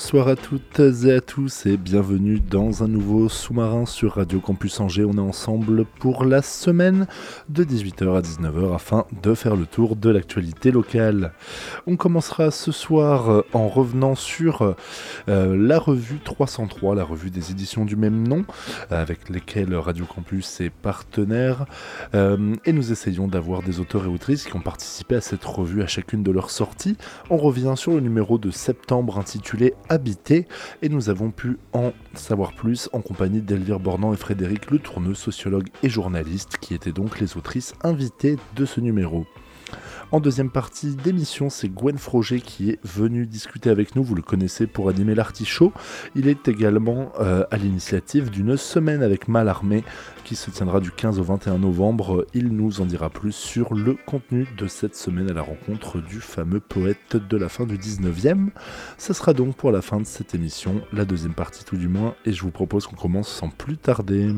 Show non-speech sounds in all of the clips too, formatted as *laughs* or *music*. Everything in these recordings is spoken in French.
Bonsoir à toutes et à tous et bienvenue dans un nouveau sous-marin sur Radio Campus Angers. On est ensemble pour la semaine de 18h à 19h afin de faire le tour de l'actualité locale. On commencera ce soir en revenant sur euh, la revue 303, la revue des éditions du même nom, avec lesquelles Radio Campus est partenaire. Euh, et nous essayons d'avoir des auteurs et autrices qui ont participé à cette revue à chacune de leurs sorties. On revient sur le numéro de septembre intitulé habité et nous avons pu en savoir plus en compagnie d'Elvire Bornand et Frédéric Le Tourneux, sociologue et journaliste, qui étaient donc les autrices invitées de ce numéro. En deuxième partie d'émission, c'est Gwen Froger qui est venu discuter avec nous. Vous le connaissez pour animer l'artichaut. Il est également euh, à l'initiative d'une semaine avec Malarmé qui se tiendra du 15 au 21 novembre. Il nous en dira plus sur le contenu de cette semaine à la rencontre du fameux poète de la fin du 19e. Ce sera donc pour la fin de cette émission, la deuxième partie tout du moins, et je vous propose qu'on commence sans plus tarder.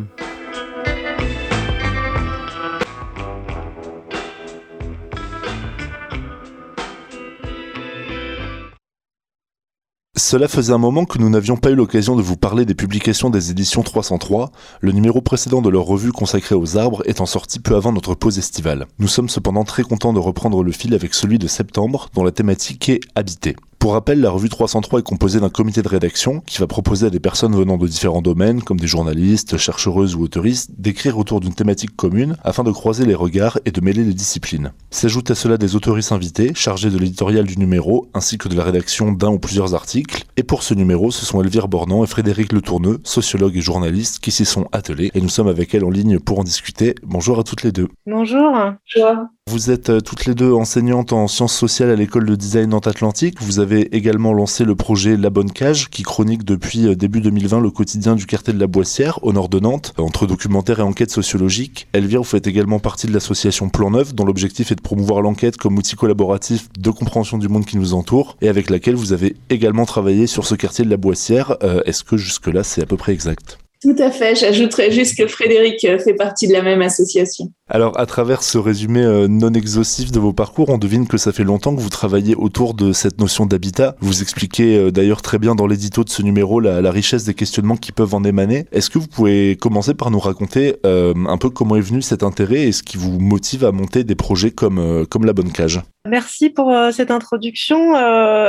Cela faisait un moment que nous n'avions pas eu l'occasion de vous parler des publications des éditions 303, le numéro précédent de leur revue consacrée aux arbres étant sorti peu avant notre pause estivale. Nous sommes cependant très contents de reprendre le fil avec celui de septembre, dont la thématique est habiter. Pour rappel, la revue 303 est composée d'un comité de rédaction qui va proposer à des personnes venant de différents domaines, comme des journalistes, chercheuses ou autoristes, d'écrire autour d'une thématique commune afin de croiser les regards et de mêler les disciplines. S'ajoutent à cela des autoristes invités, chargés de l'éditorial du numéro, ainsi que de la rédaction d'un ou plusieurs articles. Et pour ce numéro, ce sont Elvire Bornand et Frédéric Le Tourneux, sociologues et journalistes, qui s'y sont attelés. Et nous sommes avec elles en ligne pour en discuter. Bonjour à toutes les deux. Bonjour. Bonjour. Vous êtes euh, toutes les deux enseignantes en sciences sociales à l'école de design Nantes-Atlantique. Vous avez également lancé le projet La Bonne Cage, qui chronique depuis euh, début 2020 le quotidien du quartier de la Boissière, au nord de Nantes, entre documentaire et enquête sociologique. Elvire, vous faites également partie de l'association Plan Neuf, dont l'objectif est de promouvoir l'enquête comme outil collaboratif de compréhension du monde qui nous entoure, et avec laquelle vous avez également travaillé sur ce quartier de la Boissière. Euh, est-ce que jusque-là, c'est à peu près exact? Tout à fait. J'ajouterais juste que Frédéric fait partie de la même association. Alors, à travers ce résumé euh, non exhaustif de vos parcours, on devine que ça fait longtemps que vous travaillez autour de cette notion d'habitat. Vous expliquez euh, d'ailleurs très bien dans l'édito de ce numéro la, richesse des questionnements qui peuvent en émaner. Est-ce que vous pouvez commencer par nous raconter un peu comment est venu cet intérêt et ce qui vous motive à monter des projets comme, comme La Bonne Cage? Merci pour cette introduction.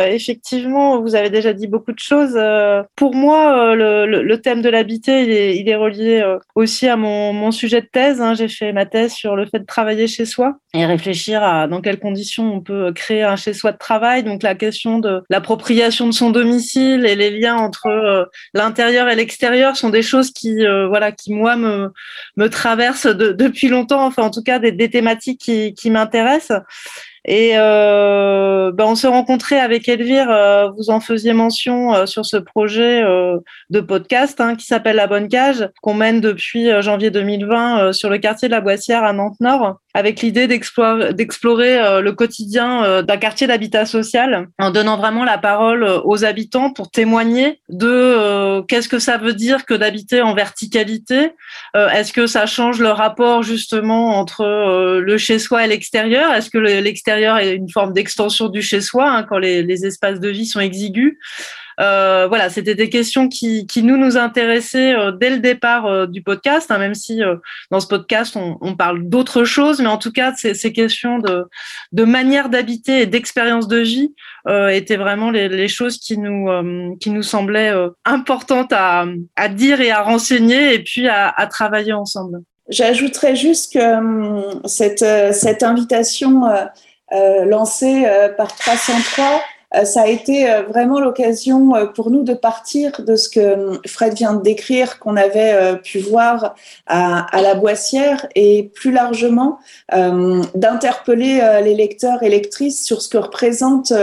effectivement, vous avez déjà dit beaucoup de choses. pour moi, le, thème de l'habiter il est, relié euh, aussi à mon, sujet de thèse. Hein. J'ai fait ma thèse sur le fait de travailler chez soi et réfléchir à dans quelles conditions on peut créer un chez soi de travail. Donc la question de l'appropriation de son domicile et les liens entre euh, l'intérieur et l'extérieur sont des choses qui, euh, voilà, qui moi me, me traversent depuis longtemps. Enfin, en tout cas, des, thématiques qui, qui m'intéressent. Et euh, ben on s'est rencontré avec Elvire, euh, vous en faisiez mention euh, sur ce projet euh, de podcast hein, qui s'appelle La Bonne Cage, qu'on mène depuis janvier 2020 sur le quartier de la Boissière à Nantes-Nord, avec l'idée d'explorer le quotidien d'un quartier d'habitat social en donnant vraiment la parole aux habitants pour témoigner de qu'est-ce que ça veut dire que d'habiter en verticalité. Est-ce que ça change le rapport justement entre le chez-soi et l'extérieur? Est-ce que l'extérieur est une forme d'extension du chez-soi hein, quand les, espaces de vie sont exigus? Euh, voilà, c'était des questions qui, nous nous intéressaient euh, dès le départ euh, du podcast, hein, même si dans ce podcast on, parle d'autres choses, mais en tout cas ces, questions de, manière d'habiter et d'expérience de vie étaient vraiment les, choses qui nous qui nous semblaient importantes à, dire et à renseigner et puis à, travailler ensemble. J'ajouterais juste que cette, cette invitation lancé euh, par 303 ça a été vraiment l'occasion pour nous de partir de ce que Fred vient de décrire, qu'on avait pu voir à, à, la Boissière, et plus largement d'interpeller les lecteurs et lectrices sur ce que représente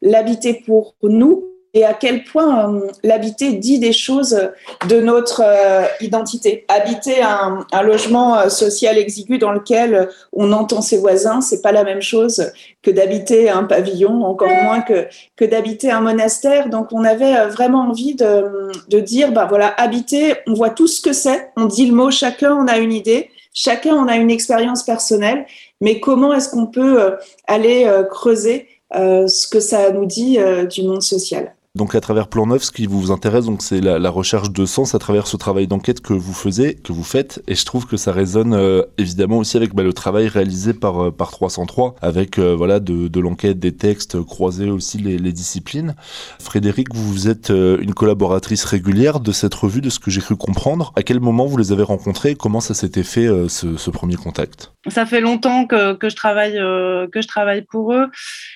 l'habiter pour nous et à quel point euh, l'habiter dit des choses de notre euh, identité. Habiter un, logement euh, social exigu dans lequel on entend ses voisins, c'est pas la même chose que d'habiter un pavillon, encore moins que, que d'habiter un monastère. Donc on avait vraiment envie de, de dire, bah voilà, habiter, on voit tout ce que c'est, on dit le mot, chacun on a une idée, chacun on a une expérience personnelle, mais comment est-ce qu'on peut aller creuser ce que ça nous dit du monde social? Donc à travers Plan Neuf, ce qui vous intéresse, donc c'est la, recherche de sens à travers ce travail d'enquête que vous faisiez, que vous faites, et je trouve que ça résonne euh, évidemment aussi avec bah, le travail réalisé par euh, par 303, avec euh, voilà de, l'enquête, des textes, croiser aussi les, disciplines. Frédéric, vous êtes une collaboratrice régulière de cette revue, de ce que j'ai cru comprendre. À quel moment vous les avez rencontrés Comment ça s'était fait ce, ce, premier contact? Ça fait longtemps que, que je travaille que je travaille pour eux,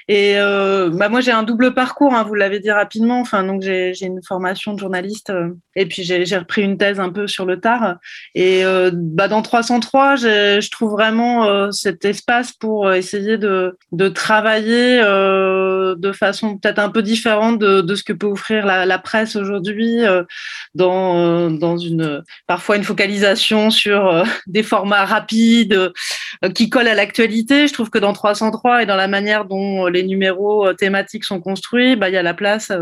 et bah moi j'ai un double parcours, hein, vous l'avez dit rapidement Enfin, donc j'ai une formation de journaliste euh, et puis j'ai repris une thèse un peu sur le tard. Et euh, bah, dans 303, je trouve vraiment euh, cet espace pour essayer de, travailler de façon peut-être un peu différente de, ce que peut offrir la, presse aujourd'hui, dans, dans une parfois une focalisation sur *laughs* des formats rapides qui collent à l'actualité. Je trouve que dans 303 et dans la manière dont les numéros thématiques sont construits, bah, il y a la place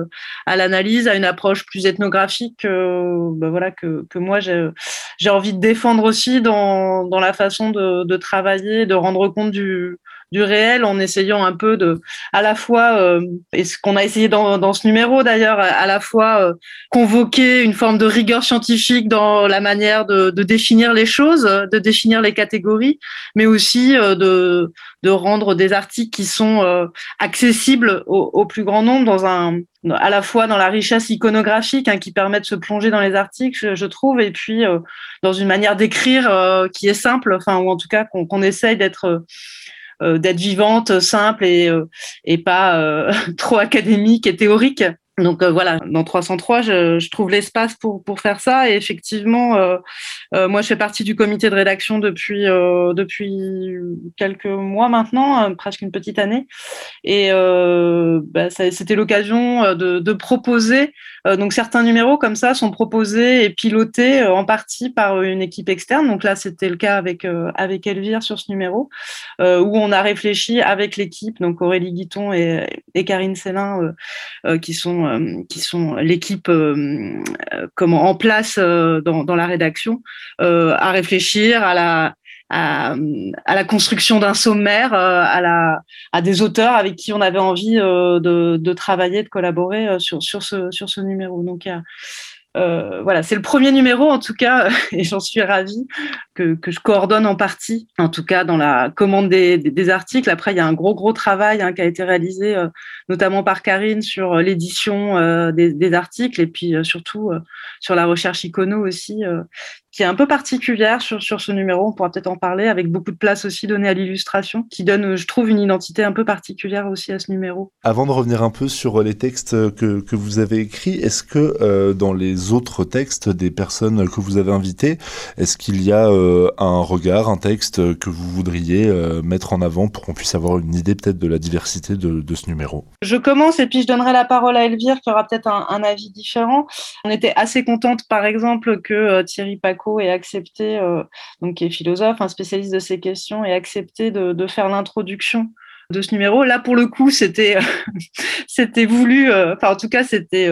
à l'analyse, à une approche plus ethnographique bah voilà, que, moi j'ai envie de défendre aussi dans, la façon de travailler, de rendre compte du, du réel en essayant un peu de, à la fois, euh, et ce qu'on a essayé dans, dans ce numéro d'ailleurs, à, la fois euh, convoquer une forme de rigueur scientifique dans la manière de, de définir les choses, de définir les catégories, mais aussi euh, de, de rendre des articles qui sont euh, accessibles au, au, plus grand nombre dans un, à la fois dans la richesse iconographique hein, qui permet de se plonger dans les articles, je, je trouve, et puis dans une manière d'écrire qui est simple, enfin, ou en tout cas qu'on essaye d'être euh, d'être vivante, simple et, euh, et pas euh, *laughs* trop académique et théorique. Donc voilà, dans 303, je, trouve l'espace pour, pour faire ça. Et effectivement, euh, moi, je fais partie du comité de rédaction depuis, euh, depuis quelques mois maintenant, presque une petite année. Et bah, c'était l'occasion de, proposer euh, donc certains numéros comme ça sont proposés et pilotés euh, en partie par une équipe externe. Donc là, c'était le cas avec euh, avec Elvire sur ce numéro, où on a réfléchi avec l'équipe, donc Aurélie Guiton et, et Karine Célin, qui sont qui sont l'équipe comment en place dans, la rédaction, à réfléchir à la à, la construction d'un sommaire, euh, à, la, à des auteurs avec qui on avait envie euh, de, de travailler, de collaborer euh, sur, sur, ce, sur ce numéro. Donc, euh, voilà, c'est le premier numéro en tout cas, *laughs* et j'en suis ravie que, je coordonne en partie, en tout cas dans la commande des, articles. Après, il y a un gros gros travail hein, qui a été réalisé, euh, notamment par Karine sur l'édition euh, des, des, articles et puis surtout sur la recherche icono aussi, qui est un peu particulière sur, sur ce numéro. On pourra peut-être en parler, avec beaucoup de place aussi donnée à l'illustration, qui donne, je trouve, une identité un peu particulière aussi à ce numéro. Avant de revenir un peu sur les textes que, que vous avez écrits, est-ce que euh, dans les autres textes des personnes que vous avez invitées, est-ce qu'il y a euh, un regard, un texte que vous voudriez euh, mettre en avant pour qu'on puisse avoir une idée peut-être de la diversité de, de, ce numéro? Je commence et puis je donnerai la parole à Elvire qui aura peut-être un, un, avis différent. On était assez contente, par exemple, que Thierry Et accepté, euh, donc qui est philosophe, un spécialiste de ces questions, et accepté de, faire l'introduction de ce numéro. Là, pour le coup, c'était *laughs* c'était voulu. Euh, enfin, en tout cas, c'était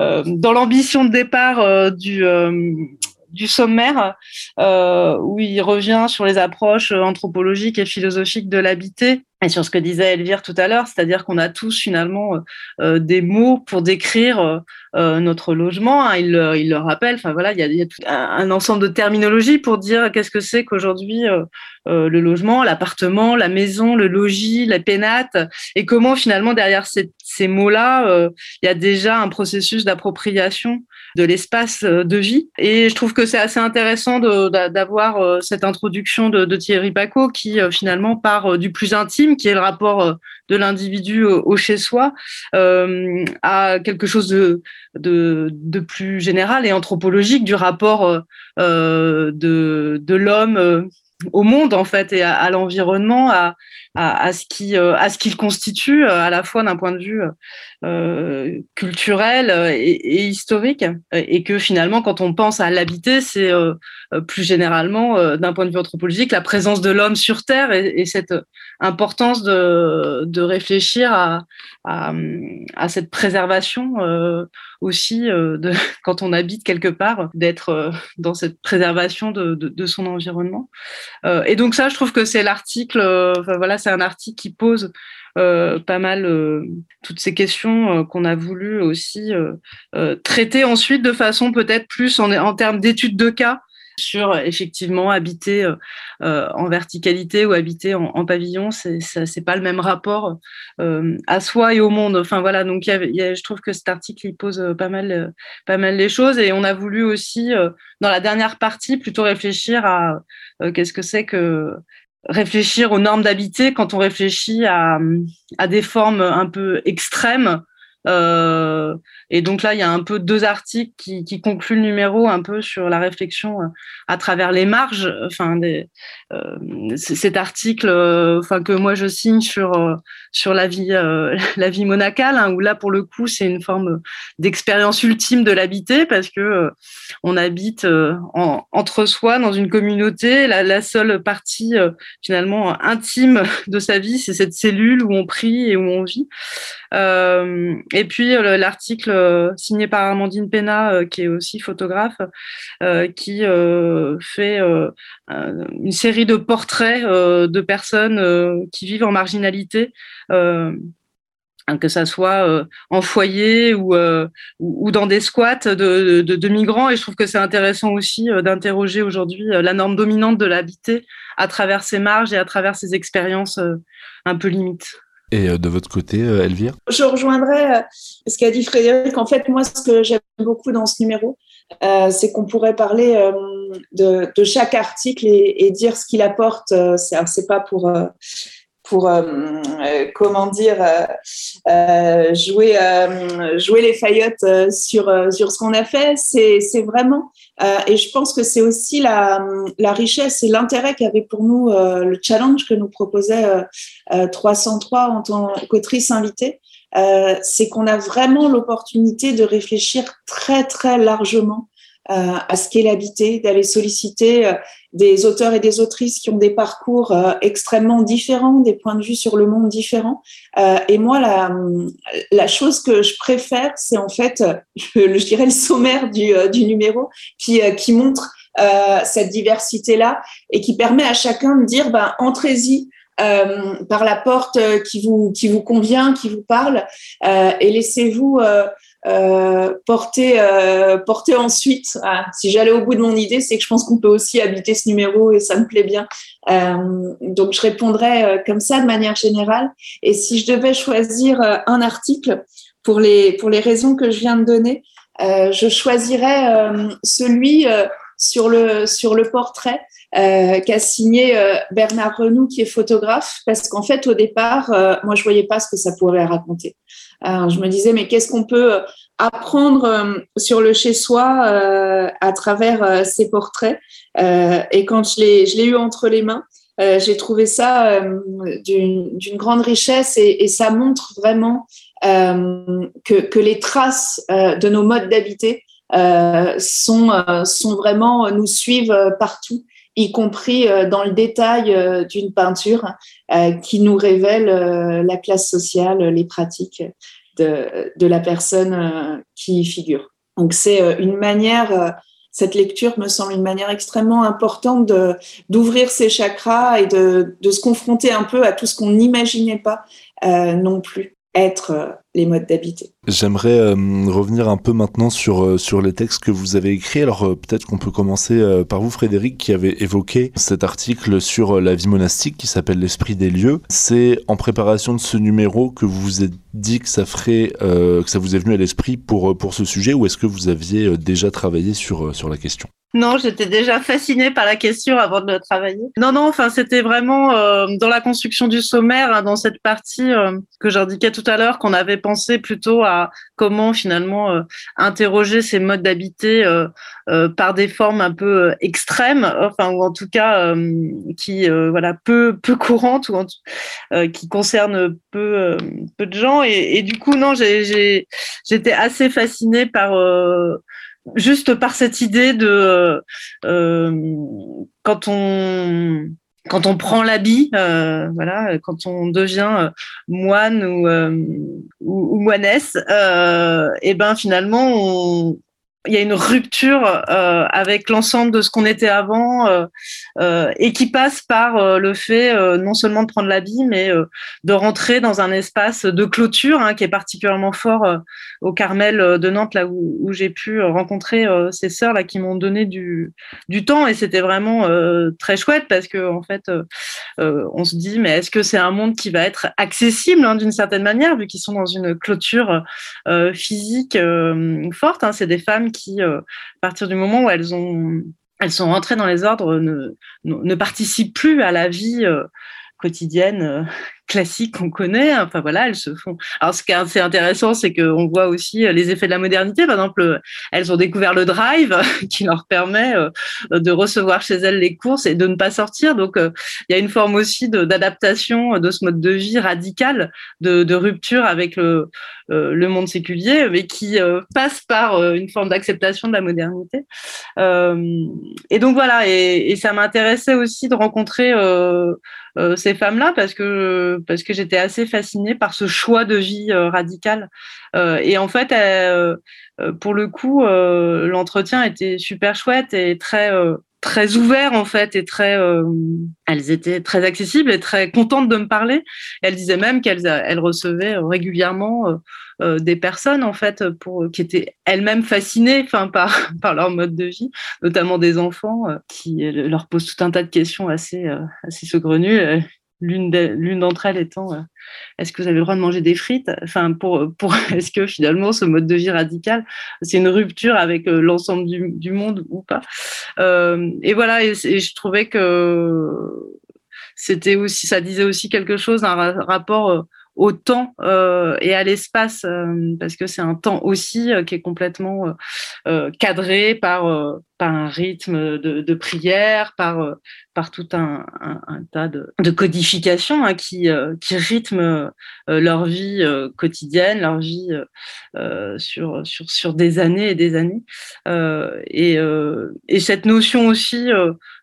euh, dans l'ambition de départ du sommaire, euh, où il revient sur les approches anthropologiques et philosophiques de l'habité et sur ce que disait Elvire tout à l'heure, c'est-à-dire qu'on a tous finalement euh, des mots pour décrire euh, notre logement. Hein, il, le rappelle. Enfin voilà, il y a, tout un, ensemble de terminologie pour dire qu'est-ce que c'est qu'aujourd'hui euh, euh, le logement, l'appartement, la maison, le logis, la pénate, et comment finalement derrière ces, mots-là, euh, il y a déjà un processus d'appropriation de l'espace de vie. Et je trouve que c'est assez intéressant d'avoir cette introduction de, de Thierry Paco qui finalement part du plus intime qui est le rapport de l'individu au, chez-soi, à quelque chose de, plus général et anthropologique du rapport de, de l'homme au monde en fait et à, l'environnement, à, à, ce qui euh, à ce qu'il constitue euh, à la fois d'un point de vue euh, culturel et, historique. Et que finalement quand on pense à l'habiter c'est plus généralement d'un point de vue anthropologique la présence de l'homme sur terre et, cette importance de, de réfléchir à, à, cette préservation aussi de, *laughs* quand on habite quelque part d'être dans cette préservation de, de, de son environnement. Et donc ça je trouve que c'est l'article voilà c'est un article qui pose euh, pas mal euh, toutes ces questions euh, qu'on a voulu aussi traiter ensuite de façon peut-être plus en, termes d'études de cas sur effectivement habiter en verticalité ou habiter en, pavillon, c'est c'est pas le même rapport à soi et au monde. Enfin voilà, donc je trouve que cet article il pose pas mal pas mal les choses. Et on a voulu aussi dans la dernière partie plutôt réfléchir à qu'est-ce que c'est que réfléchir aux normes d'habiter quand on réfléchit à, à, des formes un peu extrêmes euh, et donc là, il y a un peu deux articles qui, qui, concluent le numéro un peu sur la réflexion euh, à travers les marges. Enfin, euh, cet article, enfin que moi je signe sur sur la vie *laughs* la vie monacale, hein, où là pour le coup c'est une forme d'expérience ultime de l'habiter parce que on habite en, entre soi dans une communauté. La seule partie finalement intime *laughs* de sa vie, c'est cette cellule où on prie et où on vit. Et puis l'article euh, signé par Amandine Pena, euh, qui est aussi photographe, euh, qui fait une série de portraits de personnes qui vivent en marginalité que ça soit en foyer ou, ou, dans des squats de, de, migrants. Et je trouve que c'est intéressant aussi d'interroger aujourd'hui la norme dominante de l'habiter à travers ces marges et à travers ces expériences un peu limites. Et euh, de votre côté, euh, Elvire? Je rejoindrais euh, ce qu'a dit Frédéric. En fait, moi, ce que j'aime beaucoup dans ce numéro, c'est qu'on pourrait parler de, chaque article et, dire ce qu'il apporte. c'est pas pour pour comment dire jouer jouer les faillottes sur sur ce qu'on a fait c'est c'est vraiment euh, et je pense que c'est aussi la, la, richesse et l'intérêt qu'avait pour nous euh, le challenge que nous proposait euh, 303 en tant qu'autrice invitée. c'est qu'on a vraiment l'opportunité de réfléchir très très largement euh, à ce qu'est l'habité, d'aller solliciter euh, des auteurs et des autrices qui ont des parcours euh, extrêmement différents, des points de vue sur le monde différents. et moi, la, la chose que je préfère, c'est en fait, *laughs* je, je, dirais, le sommaire du, du numéro qui, qui montre cette diversité-là et qui permet à chacun de dire, ben, entrez-y. Euh, par la porte qui vous qui vous convient, qui vous parle, euh, et laissez-vous euh, porter, euh, porter ensuite. Ah, si j'allais au bout de mon idée, c'est que je pense qu'on peut aussi habiter ce numéro et ça me plaît bien. Euh, donc je répondrais euh, comme ça de manière générale. Et si je devais choisir euh, un article pour les pour les raisons que je viens de donner, je choisirais celui sur le sur le portrait euh, qu'a signé Bernard Renoux, qui est photographe, parce qu'en fait, au départ, moi, je voyais pas ce que ça pourrait raconter. Alors, je me disais, mais qu'est-ce qu'on peut apprendre euh, sur le chez-soi euh, à travers euh, ces portraits Et quand je l'ai, eu entre les mains, j'ai trouvé ça d'une, grande richesse et, et, ça montre vraiment que, que, les traces de nos modes d'habiter sont, sont vraiment, nous suivent partout y compris dans le détail d'une peinture qui nous révèle la classe sociale, les pratiques de, de la personne euh, qui y figure. Donc c'est euh, une manière, euh, cette lecture me semble une manière extrêmement importante d'ouvrir ses chakras et de, de se confronter un peu à tout ce qu'on n'imaginait pas non plus être les modes d'habiter. J'aimerais euh, revenir un peu maintenant sur, euh, sur les textes que vous avez écrits. Alors euh, peut-être qu'on peut commencer par vous, Frédéric, qui avait évoqué cet article sur la vie monastique qui s'appelle L'esprit des lieux. C'est en préparation de ce numéro que vous vous êtes dit que ça ferait, que ça vous est venu à l'esprit pour, pour ce sujet, ou est-ce que vous aviez déjà travaillé sur, sur la question? Non, j'étais déjà fascinée par la question avant de le travailler. Non, non, enfin, c'était vraiment euh, dans la construction du sommaire, hein, dans cette partie euh, que j'indiquais tout à l'heure, qu'on avait pensé plutôt à comment finalement euh, interroger ces modes d'habiter par des formes un peu extrêmes, enfin, ou en tout cas qui, voilà, peu, peu courantes ou qui concernent peu, peu de gens. Et, du coup, non, j'étais assez fascinée par juste par cette idée de euh, quand on quand on prend l'habit, euh, voilà, quand on devient euh, moine ou, ou moinesse, et ben finalement on, il y a une rupture euh, avec l'ensemble de ce qu'on était avant euh, euh, et qui passe par le fait non seulement de prendre l'habit, mais de rentrer dans un espace de clôture hein, qui est particulièrement fort au Carmel de Nantes, là où, où j'ai pu rencontrer ces sœurs là qui m'ont donné du, du temps et c'était vraiment très chouette parce que en fait, on se dit mais est-ce que c'est un monde qui va être accessible hein, d'une certaine manière vu qu'ils sont dans une clôture physique forte. Hein, c'est des femmes qui, euh, à partir du moment où elles ont elles sont rentrées dans les ordres, ne, participent plus à la vie euh, quotidienne euh, classique qu'on connaît. Enfin voilà, elles se font. Alors ce qui est assez intéressant, c'est qu'on voit aussi euh, les effets de la modernité. Par exemple, euh, elles ont découvert le drive *laughs* qui leur permet euh, de recevoir chez elles les courses et de ne pas sortir. Donc il y a une forme aussi d'adaptation de, ce mode de vie radical, de, rupture avec le, monde séculier, mais qui passe par une forme d'acceptation de la modernité. et donc voilà, et ça m'intéressait aussi de rencontrer ces femmes-là parce que parce que j'étais assez fascinée par ce choix de vie euh, radical. Euh, et en fait, euh, pour le coup, l'entretien était super chouette et très très ouvert en fait et très elles étaient très accessibles et très contentes de me parler elles disaient même qu'elles elles recevaient régulièrement des personnes en fait pour qui étaient elles-mêmes fascinées enfin par *laughs* par leur mode de vie notamment des enfants qui leur posent tout un tas de questions assez assez saugrenues l'une d'entre elles étant euh, est-ce que vous avez le droit de manger des frites? Enfin, pour, pour *laughs* est-ce que finalement ce mode de vie radical, c'est une rupture avec euh, l'ensemble du, du, monde ou pas? Euh, Et voilà, et, je trouvais que c'était aussi, ça disait aussi quelque chose, un rapport au temps et à l'espace, parce que c'est un temps aussi qui est complètement cadré par, par un rythme de, de prière, par, par tout un, un, tas de, de codifications hein, qui, qui rythment leur vie quotidienne, leur vie sur, sur, sur des années et des années. et, et cette notion aussi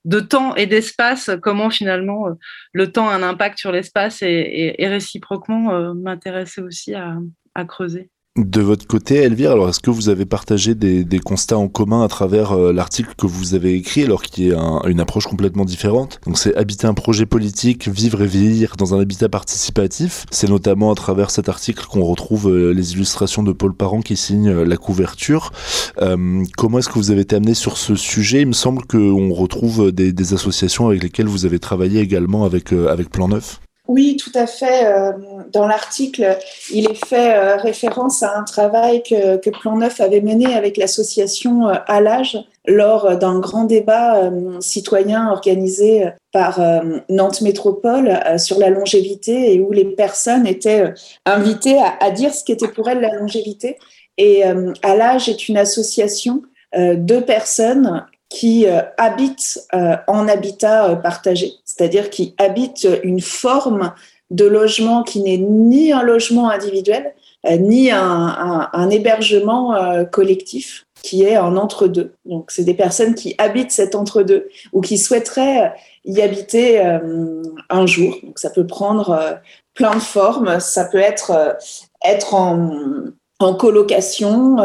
de temps et d'espace, comment finalement le temps a un impact sur l'espace et, et, réciproquement euh, m'intéressait aussi à, à creuser. De votre côté, Elvire, alors est-ce que vous avez partagé des, constats en commun à travers euh, l'article que vous avez écrit, alors qui est un, une approche complètement différente? Donc c'est habiter un projet politique, vivre et vieillir dans un habitat participatif. C'est notamment à travers cet article qu'on retrouve euh, les illustrations de Paul Parent qui signe euh, la couverture. comment est-ce que vous avez été amené sur ce sujet? Il me semble qu'on retrouve des, des, associations avec lesquelles vous avez travaillé également avec, avec Plan Neuf. Oui, tout à fait. Euh, dans l'article, il est fait euh, référence à un travail que, Plan Neuf avait mené avec l'association euh, à l'âge lors d'un grand débat citoyen organisé par Nantes Métropole sur la longévité et où les personnes étaient invitées à, à dire ce qu'était pour elles la longévité. Et à l'âge est une association de personnes qui euh, habitent euh, en habitat euh, partagé, c'est-à-dire qui habitent une forme de logement qui n'est ni un logement individuel, ni un, hébergement collectif, qui est en entre-deux. Donc, c'est des personnes qui habitent cet entre-deux ou qui souhaiteraient y habiter un jour. Donc, ça peut prendre plein de formes. Ça peut être être en colocation,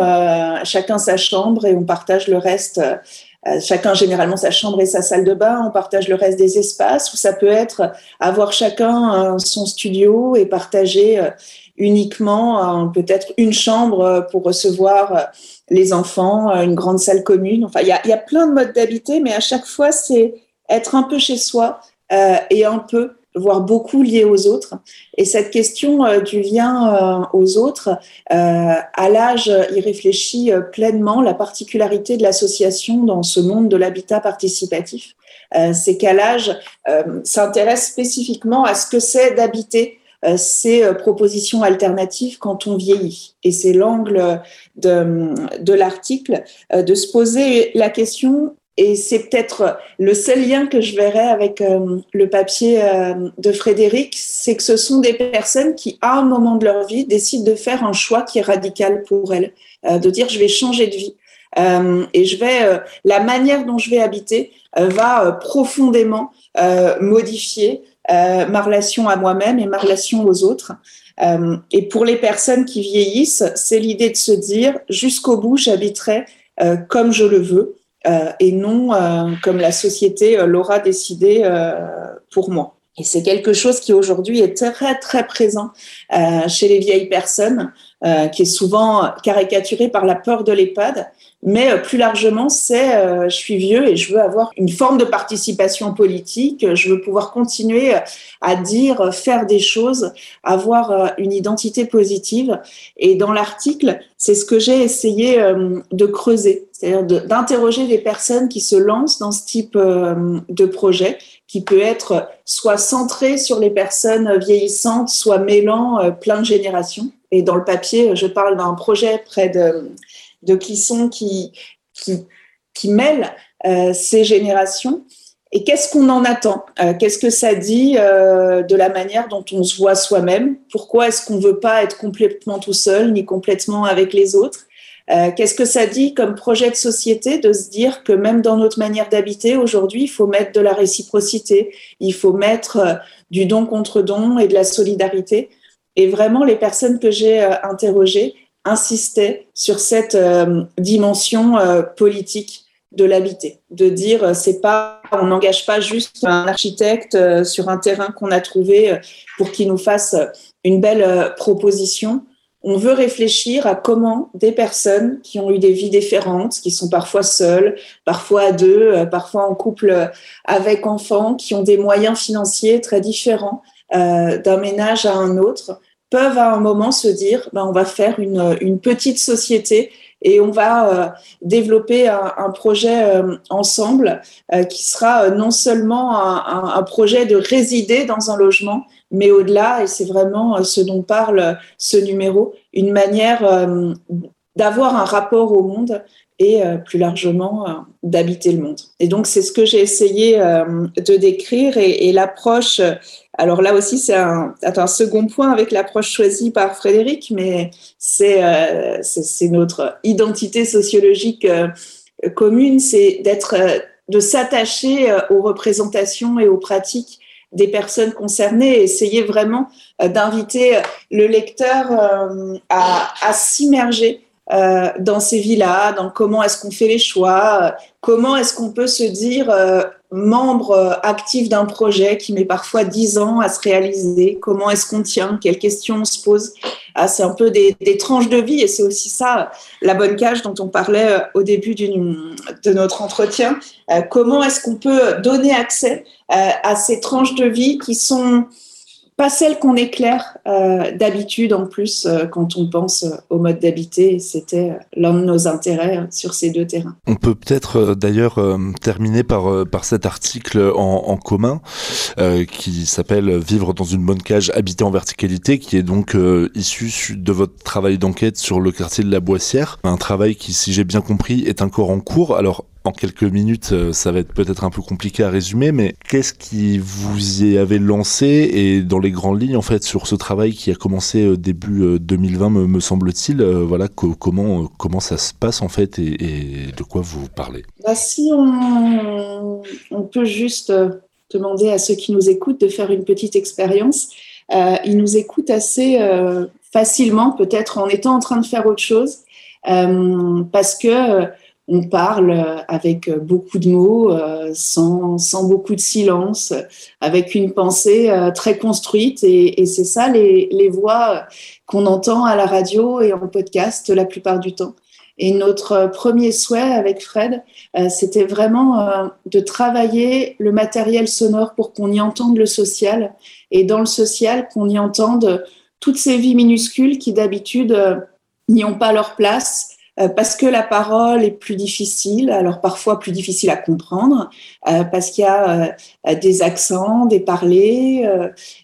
chacun sa chambre et on partage le reste chacun généralement sa chambre et sa salle de bain, on partage le reste des espaces, ou ça peut être avoir chacun son studio et partager uniquement peut-être une chambre pour recevoir les enfants, une grande salle commune. Enfin, il y a, plein de modes d'habiter, mais à chaque fois, c'est être un peu chez soi euh, et un peu voire beaucoup lié aux autres. Et cette question euh, du lien euh, aux autres, euh, à l'âge, il réfléchit pleinement la particularité de l'association dans ce monde de l'habitat participatif. c'est qu'à l'âge s'intéresse spécifiquement à ce que c'est d'habiter ces propositions alternatives quand on vieillit. Et c'est l'angle de l'article, de se poser la question et c'est peut-être le seul lien que je verrais avec euh, le papier euh, de Frédéric, c'est que ce sont des personnes qui, à un moment de leur vie, décident de faire un choix qui est radical pour elles, euh, de dire je vais changer de vie. et je vais, la manière dont je vais habiter va profondément modifier ma relation à moi-même et ma relation aux autres. et pour les personnes qui vieillissent, c'est l'idée de se dire jusqu'au bout, j'habiterai comme je le veux. Euh, et non euh, comme la société euh, l'aura décidé pour moi. Et c'est quelque chose qui aujourd'hui est très très présent chez les vieilles personnes, qui est souvent caricaturé par la peur de l'EHPAD. Mais plus largement, c'est je suis vieux et je veux avoir une forme de participation politique. Je veux pouvoir continuer à dire, faire des choses, avoir une identité positive. Et dans l'article, c'est ce que j'ai essayé de creuser, c'est-à-dire d'interroger des personnes qui se lancent dans ce type de projet, qui peut être soit centré sur les personnes vieillissantes, soit mêlant plein de générations. Et dans le papier, je parle d'un projet près de de Clisson qui, qui, qui mêle euh, ces générations. Et qu'est-ce qu'on en attend? Euh, Qu'est-ce que ça dit euh, de la manière dont on se voit soi-même? Pourquoi est-ce qu'on ne veut pas être complètement tout seul ni complètement avec les autres? Qu'est-ce que ça dit comme projet de société de se dire que même dans notre manière d'habiter aujourd'hui, il faut mettre de la réciprocité, il faut mettre du don contre don et de la solidarité. Et vraiment, les personnes que j'ai interrogées, insistait sur cette euh, dimension euh, politique de l'habiter, de dire euh, c'est pas on n'engage pas juste un architecte sur un terrain qu'on a trouvé pour qu'il nous fasse une belle proposition. On veut réfléchir à comment des personnes qui ont eu des vies différentes, qui sont parfois seules, parfois à deux, parfois en couple avec enfants, qui ont des moyens financiers très différents d'un ménage à un autre, peuvent à un moment se dire, ben, on va faire une petite société et on va euh, développer un, projet euh, ensemble euh, qui sera non seulement un, projet de résider dans un logement, mais au-delà, et c'est vraiment ce dont parle ce numéro, une manière d'avoir un rapport au monde et plus largement d'habiter le monde. Et donc c'est ce que j'ai essayé de décrire et l'approche alors là aussi, c'est un, second point avec l'approche choisie par Frédéric, mais c'est euh, notre identité sociologique euh, commune, c'est d'être, euh, de s'attacher aux représentations et aux pratiques des personnes concernées et essayer vraiment d'inviter le lecteur à s'immerger euh, dans ces villas, dans comment est-ce qu'on fait les choix, euh, comment est-ce qu'on peut se dire euh, membre actif d'un projet qui met parfois dix ans à se réaliser, comment est-ce qu'on tient, quelles questions on se pose. Ah, c'est un peu des, des, tranches de vie et c'est aussi ça la bonne cage dont on parlait au début de notre entretien. comment est-ce qu'on peut donner accès à ces tranches de vie qui sont pas celle qu'on éclaire euh, d'habitude en plus euh, quand on pense euh, au mode d'habiter. C'était l'un de nos intérêts sur ces deux terrains. On peut peut-être d'ailleurs terminer par, par cet article en, en commun qui s'appelle Vivre dans une bonne cage, habiter en verticalité, qui est donc issu de votre travail d'enquête sur le quartier de la Boissière. Un travail qui, si j'ai bien compris, est encore en cours. Alors en quelques minutes, euh, ça va être peut-être un peu compliqué à résumer, mais qu'est-ce qui vous y avait lancé et dans les grandes lignes, en fait, sur ce travail qui a commencé euh, début 2020, euh, me, semble-t-il, voilà, comment, comment ça se passe, en fait, et, de quoi vous parlez? Bah, Si on, on, peut juste demander à ceux qui nous écoutent de faire une petite expérience, ils nous écoutent assez facilement, peut-être en étant en train de faire autre chose, parce que on parle avec beaucoup de mots, sans, sans, beaucoup de silence, avec une pensée très construite. Et, c'est ça les, les voix qu'on entend à la radio et en podcast la plupart du temps. Et notre premier souhait avec Fred, c'était vraiment de travailler le matériel sonore pour qu'on y entende le social et dans le social qu'on y entende toutes ces vies minuscules qui d'habitude n'y ont pas leur place euh, parce que la parole est plus difficile, alors parfois plus difficile à comprendre, euh, parce qu'il y a euh, des accents, des parlers,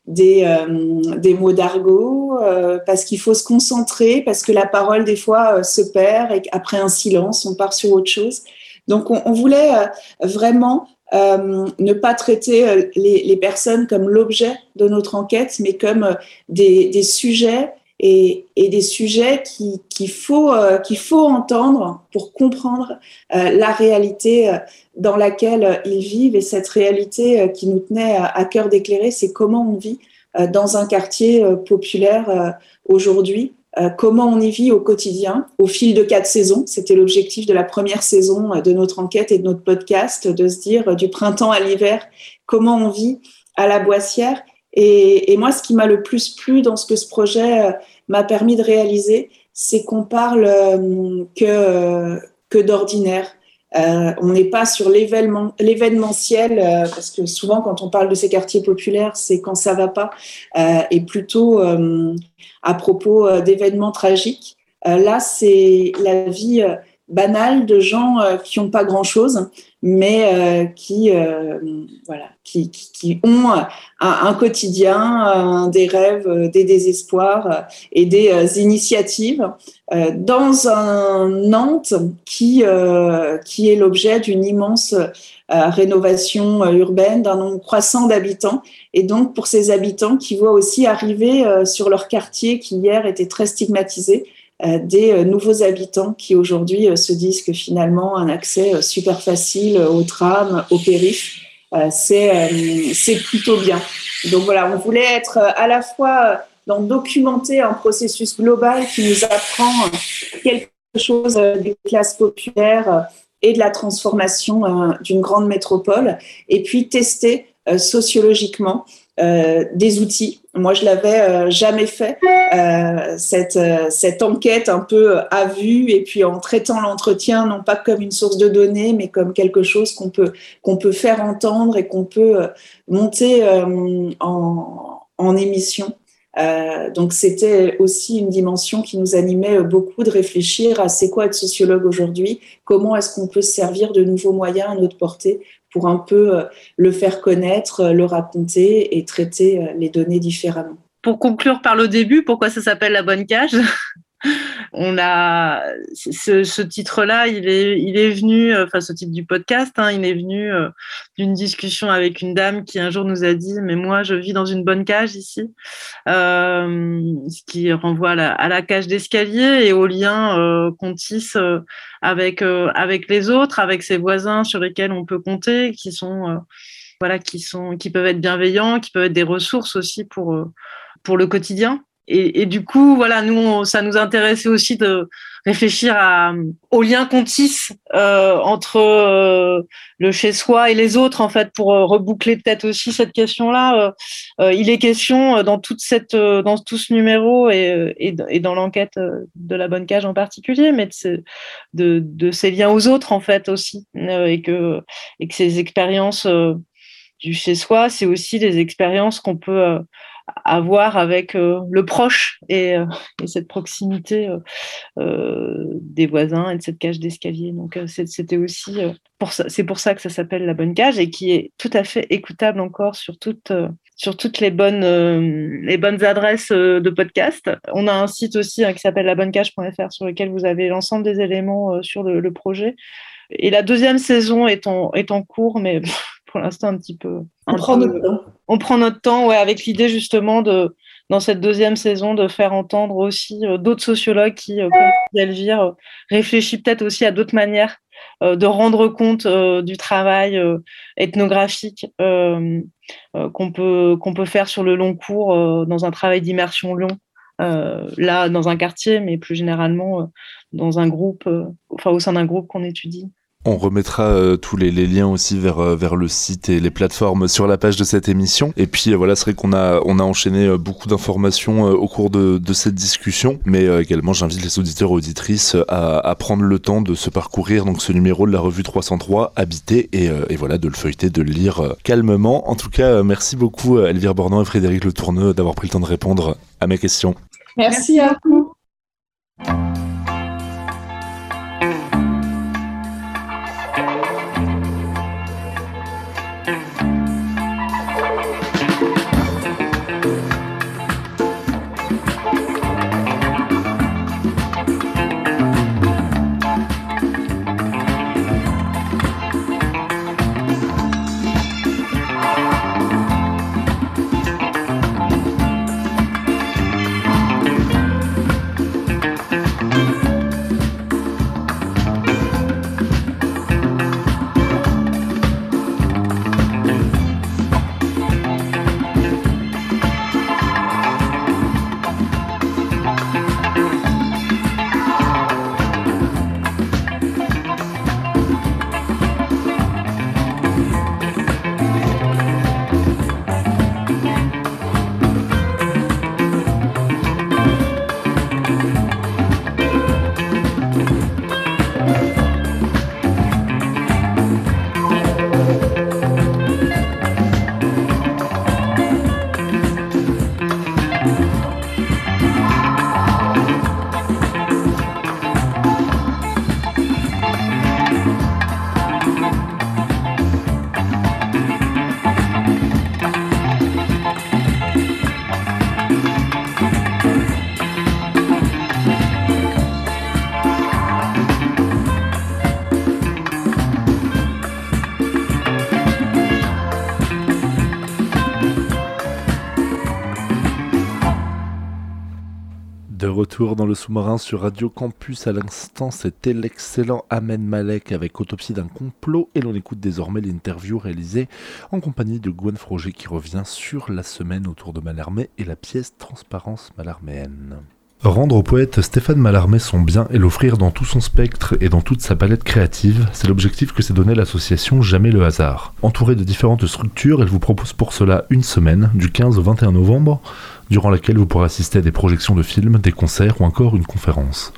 des, des mots d'argot, parce qu'il faut se concentrer, parce que la parole des fois se perd et qu'après un silence, on part sur autre chose. Donc on, on voulait vraiment euh, ne pas traiter les, les personnes comme l'objet de notre enquête, mais comme des, des sujets et, des sujets qu'il qui faut, euh, qu'il faut entendre pour comprendre euh, la réalité euh, dans laquelle ils vivent. Et cette réalité qui nous tenait à cœur d'éclairer, c'est comment on vit dans un quartier populaire aujourd'hui. comment on y vit au quotidien, au fil de quatre saisons. C'était l'objectif de la première saison de notre enquête et de notre podcast, de se dire du printemps à l'hiver, comment on vit à la Boissière. Et moi, ce qui m'a le plus plu dans ce que ce projet m'a permis de réaliser, c'est qu'on parle euh, que, que d'ordinaire. Euh, on n'est pas sur l'événementiel, euh, parce que souvent quand on parle de ces quartiers populaires, c'est quand ça va pas, et plutôt à propos d'événements tragiques. là, c'est la vie banale de gens qui n'ont pas grand-chose, mais qui, voilà, qui, qui, ont un, quotidien, des rêves, des désespoirs et des initiatives dans un Nantes qui, qui est l'objet d'une immense rénovation urbaine, d'un nombre croissant d'habitants. Et donc, pour ces habitants qui voient aussi arriver sur leur quartier qui hier était très stigmatisé, des nouveaux habitants qui aujourd'hui se disent que finalement un accès super facile au tram, au périph', euh, euh, c'est plutôt bien. Donc voilà, on voulait être euh, à la fois dans documenter un processus global qui nous apprend quelque chose des classes populaires et de la transformation d'une grande métropole, et puis tester sociologiquement euh, des outils. Moi, je l'avais euh, jamais fait euh, cette cette enquête un peu à vue et puis en traitant l'entretien non pas comme une source de données, mais comme quelque chose qu'on peut qu'on peut faire entendre et qu'on peut monter en, en émission. Donc c'était aussi une dimension qui nous animait beaucoup de réfléchir à c'est quoi être sociologue aujourd'hui, comment est-ce qu'on peut se servir de nouveaux moyens à notre portée pour un peu euh, le faire connaître, euh, le raconter et traiter euh, les données différemment. Pour conclure par le début, pourquoi ça s'appelle la bonne cage? On a ce, titre-là, il est, il est venu, enfin ce titre du podcast, hein, il est venu d'une discussion avec une dame qui un jour nous a dit, mais moi je vis dans une bonne cage ici, euh, ce qui renvoie à la, à la cage d'escalier et au lien euh, qu'on tisse avec avec les autres, avec ses voisins sur lesquels on peut compter, qui sont voilà, qui sont, qui peuvent être bienveillants, qui peuvent être des ressources aussi pour pour le quotidien et, du coup, voilà, nous, ça nous intéressait aussi de réfléchir à, au lien qu'on tisse euh, entre euh, le chez soi et les autres, en fait, pour euh, reboucler peut-être aussi cette question-là. Euh, il est question dans toute cette, dans tout ce numéro et, et, et dans l'enquête de la bonne cage en particulier, mais de, de, de, ces liens aux autres, en fait, aussi, et que, et que ces expériences du chez soi, c'est aussi des expériences qu'on peut avoir avec euh, le proche et, euh, et, cette proximité euh, des voisins et de cette cage d'escalier. Donc c'était aussi c'est pour ça que ça s'appelle la bonne cage et qui est tout à fait écoutable encore sur toutes les bonnes adresses de podcast. On a un site aussi hein, qui s'appelle labonnecage.fr sur lequel vous avez l'ensemble des éléments sur le, le, projet. Et la deuxième saison est en est en cours, mais pour l'instant un petit peu. On prend notre temps. On prend notre temps, ouais, avec l'idée justement de, dans cette deuxième saison, de faire entendre aussi euh, d'autres sociologues qui, euh, comme Elvire, euh, réfléchissent peut-être aussi à d'autres manières de rendre compte du travail ethnographique qu'on peut qu'on peut faire sur le long cours dans un travail d'immersion long là dans un quartier, mais plus généralement dans un groupe, enfin au sein d'un groupe qu'on étudie. On remettra euh, tous les, liens aussi vers, euh, vers le site et les plateformes sur la page de cette émission. Et puis euh, voilà, c'est vrai qu'on a, enchaîné beaucoup d'informations au cours de, cette discussion, mais également j'invite les auditeurs et auditrices à, prendre le temps de se parcourir donc ce numéro de la revue 303 Habiter et, voilà de le feuilleter, de le lire calmement. En tout cas, merci beaucoup Elvire Bornand et Frédéric Le Tourneux d'avoir pris le temps de répondre à mes questions. Merci à vous. Retour dans le sous-marin sur Radio Campus. À l'instant, c'était l'excellent Ahmed Malek avec Autopsie d'un complot. Et l'on écoute désormais l'interview réalisée en compagnie de Gwen Froger qui revient sur la semaine autour de Mallarmé et la pièce Transparence Mallarméenne. Rendre au poète Stéphane Mallarmé son bien et l'offrir dans tout son spectre et dans toute sa palette créative, c'est l'objectif que s'est donné l'association Jamais le hasard. Entourée de différentes structures, elle vous propose pour cela une semaine, du 15 au 21 novembre, durant laquelle vous pourrez assister à des projections de films, des concerts ou encore une conférence.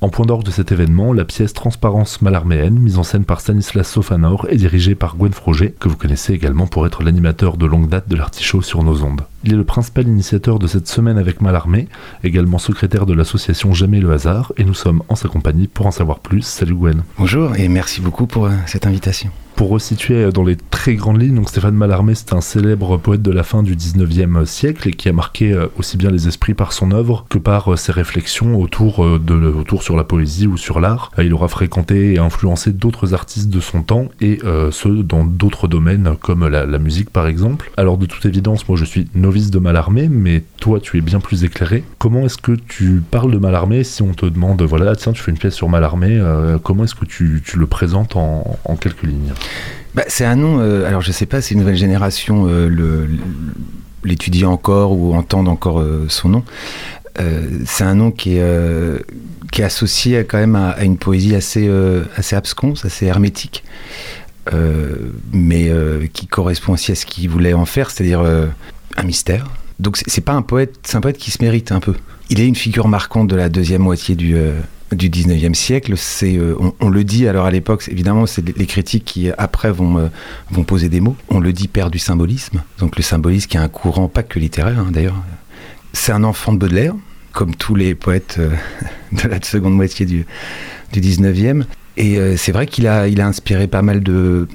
En point d'orgue de cet événement, la pièce Transparence Malarméenne, mise en scène par Stanislas Sofanor et dirigée par Gwen Froger, que vous connaissez également pour être l'animateur de longue date de l'artichaut sur nos ondes. Il est le principal initiateur de cette semaine avec Malarmé, également secrétaire de l'association Jamais le hasard, et nous sommes en sa compagnie pour en savoir plus. Salut Gwen. Bonjour et merci beaucoup pour euh, cette invitation. Pour resituer dans les très grandes lignes, donc Stéphane Mallarmé, c'est un célèbre poète de la fin du 19e siècle et qui a marqué euh, aussi bien les esprits par son œuvre que par euh, ses réflexions autour, euh, de, autour sur la poésie ou sur l'art. Il aura fréquenté et influencé d'autres artistes de son temps et ceux dans d'autres domaines comme la, musique par exemple. Alors de toute évidence, moi je suis novice de Mallarmé, mais toi tu es bien plus éclairé. Comment est-ce que tu parles de Mallarmé si on te demande, voilà, tiens, tu fais une pièce sur Mallarmé, comment est-ce que tu, le présentes en quelques lignes? Bah, c'est un nom, euh, alors je sais pas si une nouvelle génération euh, l'étudie encore ou entendent encore euh, son nom. c'est un nom qui est, qui est associé quand même à, une poésie assez, assez absconce, assez hermétique, mais qui correspond aussi à ce qu'il voulait en faire, c'est-à-dire un mystère. Donc c'est pas un poète, c'est un poète qui se mérite un peu. Il est une figure marquante de la deuxième moitié du, du 19e siècle. Euh, on, le dit, alors à l'époque, évidemment, c'est les critiques qui après vont, euh, poser des mots. On le dit père du symbolisme. Donc le symbolisme qui est un courant, pas que littéraire hein, d'ailleurs. C'est un enfant de Baudelaire, comme tous les poètes euh, *laughs* de la seconde moitié du, du 19e. Et c'est vrai qu'il a, il a inspiré pas mal de,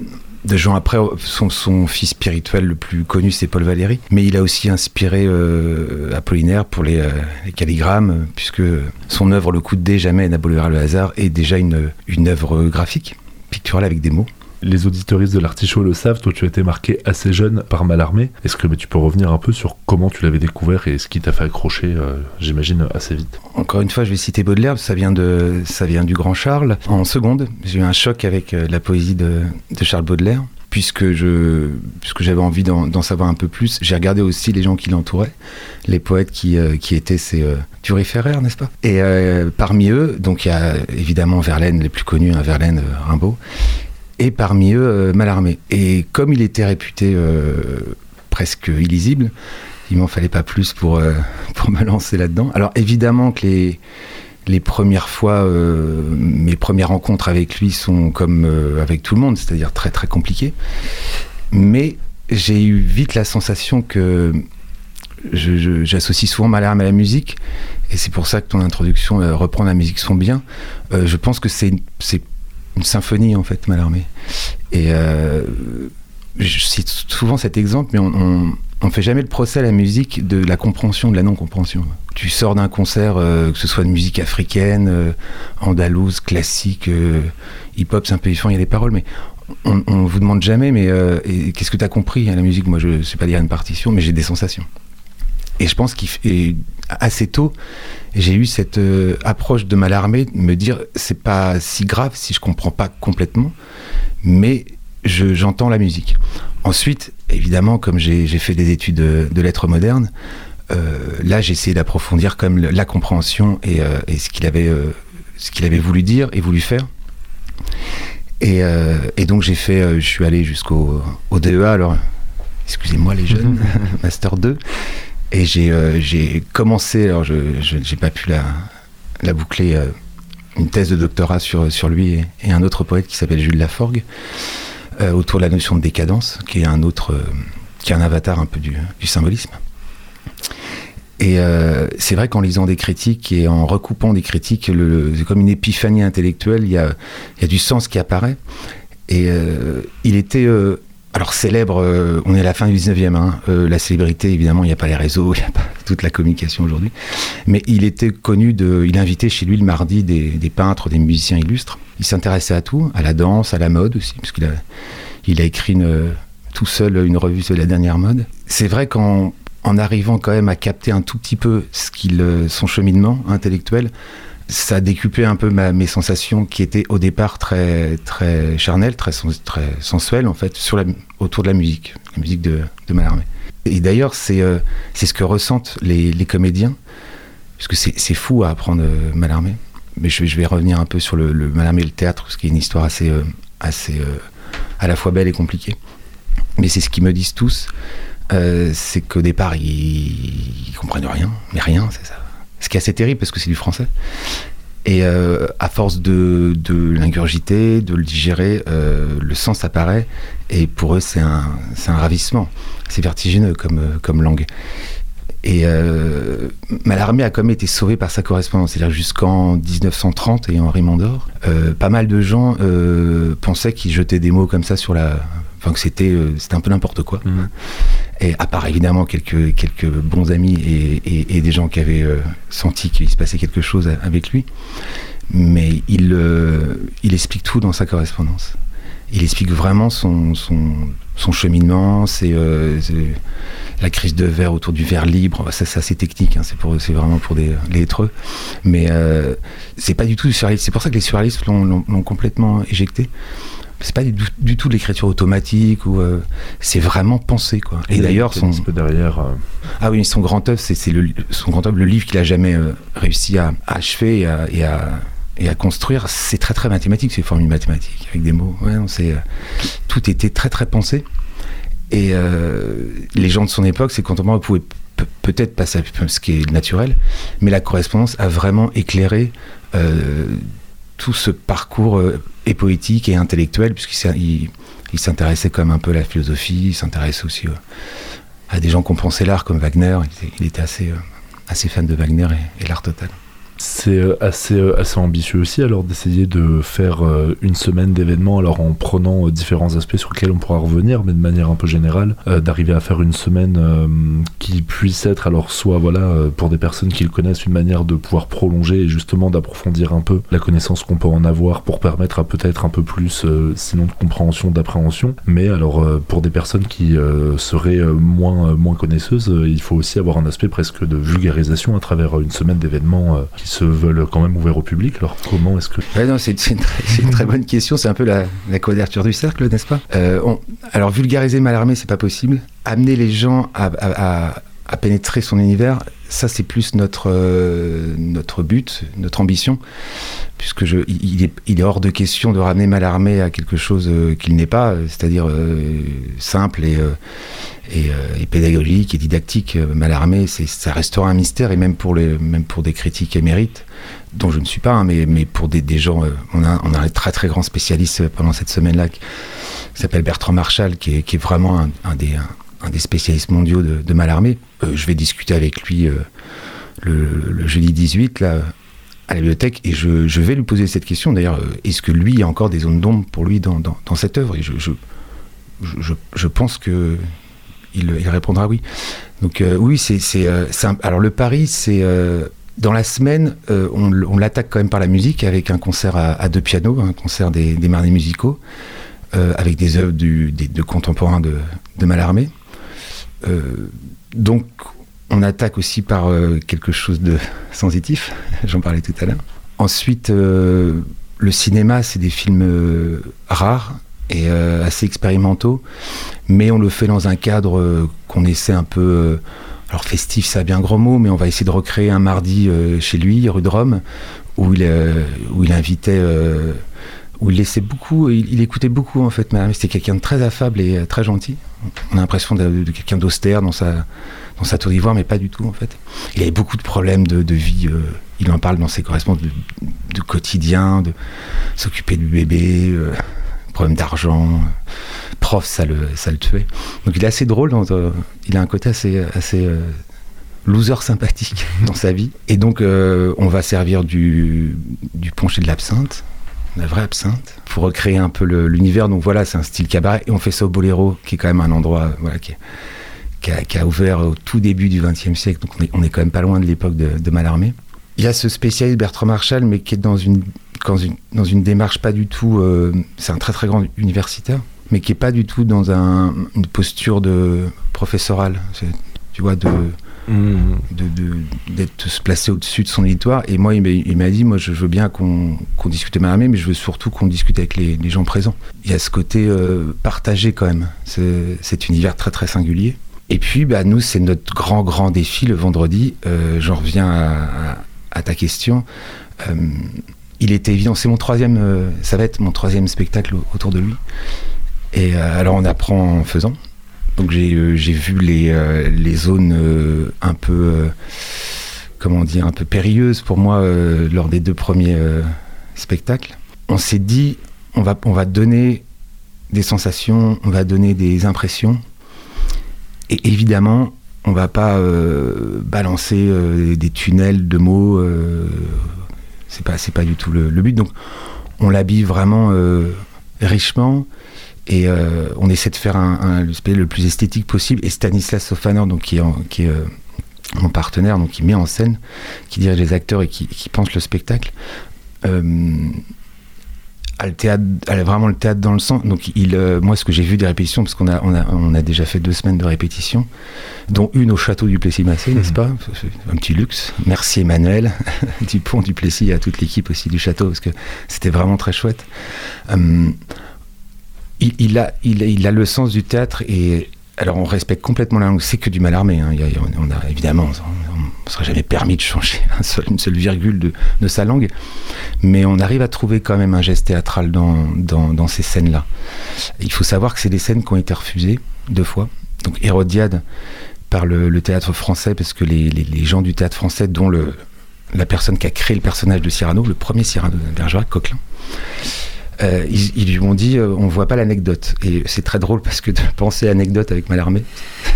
de gens après. Son, fils spirituel le plus connu, c'est Paul Valéry. Mais il a aussi inspiré euh, Apollinaire pour les, euh, les, calligrammes, puisque son œuvre Le coup de dé, jamais n'abolira le hasard, est déjà une, une œuvre graphique, picturale avec des mots les auditoristes de l'artichaut le savent, toi tu as été marqué assez jeune par Malarmé. Est-ce que tu peux revenir un peu sur comment tu l'avais découvert et ce qui t'a fait accrocher, euh, j'imagine, assez vite? Encore une fois, je vais citer Baudelaire, ça vient, de, ça vient du Grand Charles. En seconde, j'ai eu un choc avec euh, la poésie de, Charles Baudelaire puisque je puisque j'avais envie d'en savoir un peu plus, j'ai regardé aussi les gens qui l'entouraient, les poètes qui, qui étaient ces turiféraires, n'est-ce pas? Et parmi eux, donc il y a évidemment Verlaine, les plus connus, hein, Verlaine, Rimbaud, et parmi eux Mallarmé. Et comme il était réputé presque illisible, il m'en fallait pas plus pour, euh, *laughs* pour me lancer là-dedans. Alors évidemment que les, les premières fois, euh, mes premières rencontres avec lui sont comme euh, avec tout le monde, c'est-à-dire très très compliquées. Mais j'ai eu vite la sensation que j'associe souvent ma larme à la musique, et c'est pour ça que ton introduction, reprend la musique son bien. je pense que c'est une symphonie en fait, Malarmé. Et je cite souvent cet exemple, mais on, on fait jamais le procès à la musique de la compréhension de la non-compréhension. Tu sors d'un concert, euh, que ce soit de musique africaine, euh, andalouse, classique, euh, hip-hop, c'est un peu différent, il y a des paroles, mais on, ne vous demande jamais, mais qu'est-ce que tu as compris à la musique? Moi, je ne sais pas dire une partition, mais j'ai des sensations. Et je pense qu'assez tôt, j'ai eu cette approche de Malarmé, de me dire, c'est pas si grave si je comprends pas complètement, mais j'entends la musique. Ensuite, évidemment, comme j'ai fait des études de, lettres modernes, euh, là, j'ai essayé d'approfondir comme la compréhension et, euh, ce qu'il avait, euh, ce qu'il avait voulu dire et voulu faire. Et, donc, j'ai fait, je suis allé jusqu'au DEA, alors, excusez-moi les jeunes, *laughs* Master 2. Et j'ai commencé, alors je n'ai pas pu la, boucler, une thèse de doctorat sur, lui et, un autre poète qui s'appelle Jules Laforgue. Euh, autour de la notion de décadence, qui est un autre, euh, qui est un avatar un peu du, symbolisme. Et euh, c'est vrai qu'en lisant des critiques et en recoupant des critiques, c'est comme une épiphanie intellectuelle, il y a, y a, du sens qui apparaît. Et il était alors célèbre, on est à la fin du 19e, hein, la célébrité, évidemment, il n'y a pas les réseaux, il n'y a pas *laughs* toute la communication aujourd'hui, mais il était connu de, il invitait chez lui le mardi des, peintres, des musiciens illustres, il s'intéressait à tout, à la danse, à la mode aussi, parce qu'il a, il a écrit tout seul une revue sur la dernière mode. C'est vrai qu'en en arrivant quand même à capter un tout petit peu ce qu'il, son cheminement intellectuel, ça a décuplé un peu mes sensations qui étaient au départ très, très charnelles, très, très sensuelles en fait, sur autour de la musique, la musique de, de Mallarmé. Et d'ailleurs, c'est, euh, c'est ce que ressentent les, les comédiens, puisque c'est, c'est fou à apprendre euh, Mallarmé mais je je vais, revenir un peu sur le, le Madame et le théâtre, ce qui est une histoire assez, euh, assez euh, à la fois belle et compliquée. Mais c'est ce qu'ils me disent tous, c'est qu'au départ, ils, ils, comprennent rien, mais rien, c'est ça. Ce qui est assez terrible parce que c'est du français. Et à force de, l'ingurgiter, de le digérer, le sens apparaît. Et pour eux, c'est un, ravissement. C'est vertigineux comme, comme langue. Et euh, Mallarmé a quand même été sauvé par sa correspondance. C'est-à-dire jusqu'en 1930 et Henri Mondor, euh, pas mal de gens euh, pensaient qu'il jetait des mots comme ça sur la... Enfin que c'était euh, c'était un peu n'importe quoi. Mhm. Et à part évidemment quelques, quelques bons amis et, et, des gens qui avaient euh, senti qu'il se passait quelque chose avec lui. Mais il, euh, il explique tout dans sa correspondance. Il explique vraiment son, son, son cheminement, c'est la crise de verre autour du verre libre, ça c'est assez technique, hein, c'est, pour, c'est vraiment pour des lettreux. Mais euh, c'est pas du tout du surréalisme. C'est pour ça que les surréalistes l'ont, complètement éjecté. C'est pas du, tout de l'écriture automatique ou euh, c'est vraiment pensé quoi. Et, d'ailleurs son derrière. Euh, ah oui, son grand œuvre, c'est, le, son grand œuvre, le livre qu'il a jamais réussi à, achever et à, et à et à construire, c'est très très mathématique, c'est formule mathématique avec des mots. Ouais, c'est, tout était très très pensé. Et euh, les gens de son époque, c'est contemporains pouvaient peut-être passer à ce qui est naturel, mais la correspondance a vraiment éclairé euh, tout ce parcours euh, et poétique et intellectuel, puisqu'il il, s'intéressait comme un peu à la philosophie, il s'intéressait aussi à des gens qui ont pensé l'art comme Wagner, il était, assez, assez fan de Wagner et l'art total. C'est euh, assez, euh, assez ambitieux aussi alors d'essayer de faire euh, une semaine d'événements alors en prenant différents aspects sur lesquels on pourra revenir mais de manière un peu générale d'arriver à faire une semaine qui puisse être alors soit voilà pour des personnes qui le connaissent une manière de pouvoir prolonger et justement d'approfondir un peu la connaissance qu'on peut en avoir pour permettre à peut-être un peu plus sinon de compréhension d'appréhension. Mais alors pour des personnes qui seraient moins, moins connaisseuses il faut aussi avoir un aspect presque de vulgarisation à travers une semaine d'événements se veulent quand même ouverts au public. Alors comment est-ce que... c'est une, très bonne question. C'est un peu la, la quadrature du cercle, n'est-ce pas? Alors vulgariser Malarmé, c'est pas possible. Amener les gens à pénétrer son univers, ça c'est plus notre, euh, notre but, notre ambition, puisque je, il, est, hors de question de ramener Malarmé à quelque chose euh, qu'il n'est pas, c'est-à-dire euh, simple et, et, pédagogique et didactique. Malarmé, ça restera un mystère, et même pour, les, même pour des critiques émérites, dont je ne suis pas, hein, mais, mais pour des, des gens, on a, on a un très très grand spécialiste pendant cette semaine-là qui s'appelle Bertrand Marchal, qui est, qui est vraiment un, un des... Un, un des spécialistes mondiaux de, de Malarmé. Euh, je vais discuter avec lui euh, le, jeudi 18 là, à la bibliothèque et je, vais lui poser cette question. D'ailleurs, euh, est-ce que lui, il y a encore des zones d'ombre pour lui dans, cette œuvre? Et je, je, pense que il, répondra oui. Donc oui, c'est alors le pari, c'est dans la semaine, on, l'attaque quand même par la musique avec un concert à, deux pianos, un concert des, des marnés musicaux, avec des œuvres des, de contemporains de, de Mallarmé. Euh, donc, on attaque aussi par euh, quelque chose de *laughs* sensitif, *laughs* j'en parlais tout à l'heure. Ensuite, euh, le cinéma, c'est des films rares et assez expérimentaux, mais on le fait dans un cadre qu'on essaie un peu alors festif, c'est un bien gros mot, mais on va essayer de recréer un mardi chez lui, rue de Rome, où il, où il invitait où il laissait beaucoup, il, écoutait beaucoup en fait. C'était quelqu'un de très affable et très gentil. On a l'impression de, quelqu'un d'austère dans sa, dans sa tour d'ivoire, mais pas du tout en fait. Il avait beaucoup de problèmes de, vie. Euh, il en parle dans ses correspondances de, quotidien, de s'occuper du bébé, euh, problème d'argent. prof, ça le, ça le tuait. Donc il est assez drôle. il a un côté assez, assez loser sympathique *laughs* dans sa vie. Et donc, on va servir du, du punch et de l'absinthe la vraie absinthe, pour recréer un peu l'univers. Donc voilà, c'est un style cabaret. Et on fait ça au Boléro, qui est quand même un endroit voilà, qui, a, ouvert au tout début du XXe siècle. Donc on est, quand même pas loin de l'époque de, de Mallarmé. Il y a ce spécialiste Bertrand Marshall, mais qui est dans une, dans une, démarche pas du tout. Euh, c'est un très très grand universitaire, mais qui est pas du tout dans un, une posture de professorale. Tu vois, de Mmh. de, se placer au-dessus de son éditoire. Et moi, il m'a dit, moi, je veux bien qu'on qu discute Maramé, mais je veux surtout qu'on discute avec les, gens présents. Il y a ce côté euh, partagé quand même, cet univers très très singulier. Et puis, bah, nous, c'est notre grand grand défi le vendredi. Euh, j'en reviens à, ta question. Euh, il était évident, c'est mon troisième, ça va être mon troisième spectacle autour de lui. Et alors, on apprend en faisant. Donc j'ai vu les, les zones un peu comment dire un peu périlleuses pour moi lors des deux premiers spectacles. On s'est dit on va on va donner des sensations, on va donner des impressions et évidemment on va pas balancer des tunnels de mots. c'est pas pas du tout le, le but. Donc on l'habille vraiment richement et euh, on essaie de faire un, le plus esthétique possible. Et Stanislas Sofanor, donc, qui est, qui est euh, mon partenaire, donc qui met en scène, qui dirige les acteurs et qui, pense le spectacle, euh, a, le théâtre, a vraiment le théâtre dans le sang. Donc, il, moi, ce que j'ai vu des répétitions, parce qu'on a, on a, on a déjà fait deux semaines de répétitions, dont une au château du Plessis-Massé, n'est-ce mhm. pas? Un petit luxe. Merci Emmanuel, *laughs* du pont du Plessis, et à toute l'équipe aussi du château, parce que c'était vraiment très chouette il, a, le sens du théâtre et alors on respecte complètement la langue, c'est que du mal armé. Hein. on a évidemment, on ne serait jamais permis de changer *laughs* une seule virgule de, sa langue, mais on arrive à trouver quand même un geste théâtral dans, ces scènes-là. Il faut savoir que c'est des scènes qui ont été refusées deux fois. Donc Hérodiade par le, théâtre français, parce que les, gens du théâtre français, dont la personne qui a créé le personnage de Cyrano, le premier Cyrano de Bergerac, Coquelin, euh, ils, lui ont dit euh, on voit pas l'anecdote. Et c'est très drôle parce que de *laughs* penser anecdote avec Malarmé,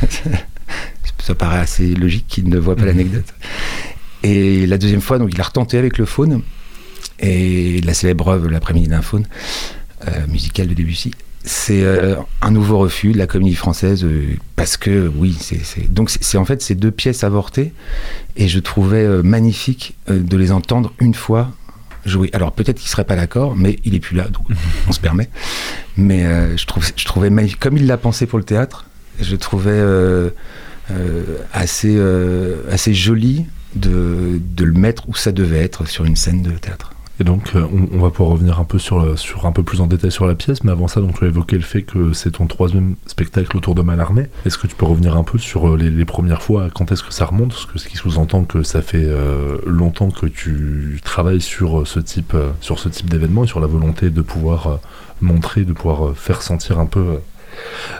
*laughs* ça paraît assez logique qu'il ne voit pas mhm. l'anecdote. Et la deuxième fois, donc il a retenté avec le faune, et la célèbre œuvre L'après-midi d'un faune, euh, musicale de Debussy. C'est un nouveau refus de la comédie française parce que oui, c'est donc c'est en fait ces deux pièces avortées et je trouvais magnifique de les entendre une fois Alors peut-être qu'il serait pas d'accord, mais il est plus là, donc on se permet. Mais euh, je, trouvais comme il l'a pensé pour le théâtre, je trouvais euh, euh, assez, assez joli de, de le mettre où ça devait être sur une scène de théâtre. Et donc, euh, on, va pouvoir revenir un peu sur, un peu plus en détail sur la pièce, mais avant ça, donc tu as évoqué le fait que c'est ton troisième spectacle autour de Malarmé. Est-ce que tu peux revenir un peu sur euh, les, premières fois, quand est-ce que ça remonte? Parce que ce qui sous-entend que ça fait euh, longtemps que tu travailles sur ce type, sur type d'événement et sur la volonté de pouvoir montrer, de pouvoir faire sentir un peu.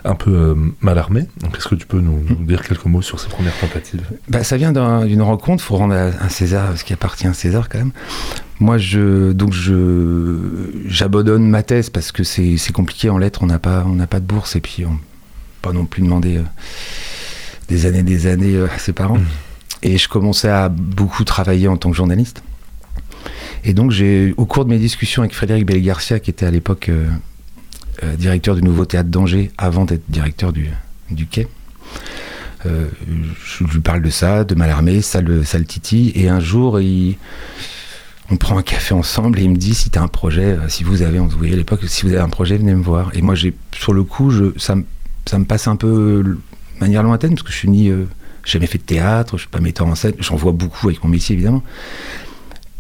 Un peu euh, Malarmé. Donc, est-ce que tu peux nous, nous dire quelques mots sur ces premières tentatives? Bah, ça vient d'un- d'une rencontre, faut rendre à, à César ce qui appartient à César quand même. Moi, je, donc je, j'abandonne ma thèse parce que c'est, compliqué en lettres, on n'a pas, on n'a pas de bourse et puis on pas non plus demander euh, des années, des années euh, à ses parents. Mhm. Et je commençais à beaucoup travailler en tant que journaliste. Et donc, j'ai, au cours de mes discussions avec Frédéric Belli-Garcia, qui était à l'époque euh, euh, directeur du Nouveau Théâtre d'Angers, avant d'être directeur du, du Quai, euh, je lui parle de ça, de Malarmé, ça le, ça. Et un jour, on prend un café ensemble et il me dit si tu as un projet, euh, si vous avez, on se à l'époque, si vous avez un projet, venez me voir. Et moi, j'ai, sur le coup, ça, me- passe un peu de manière lointaine parce que je suis ni. jamais fait de théâtre, je suis pas metteur en scène, j'en vois beaucoup avec mon métier évidemment.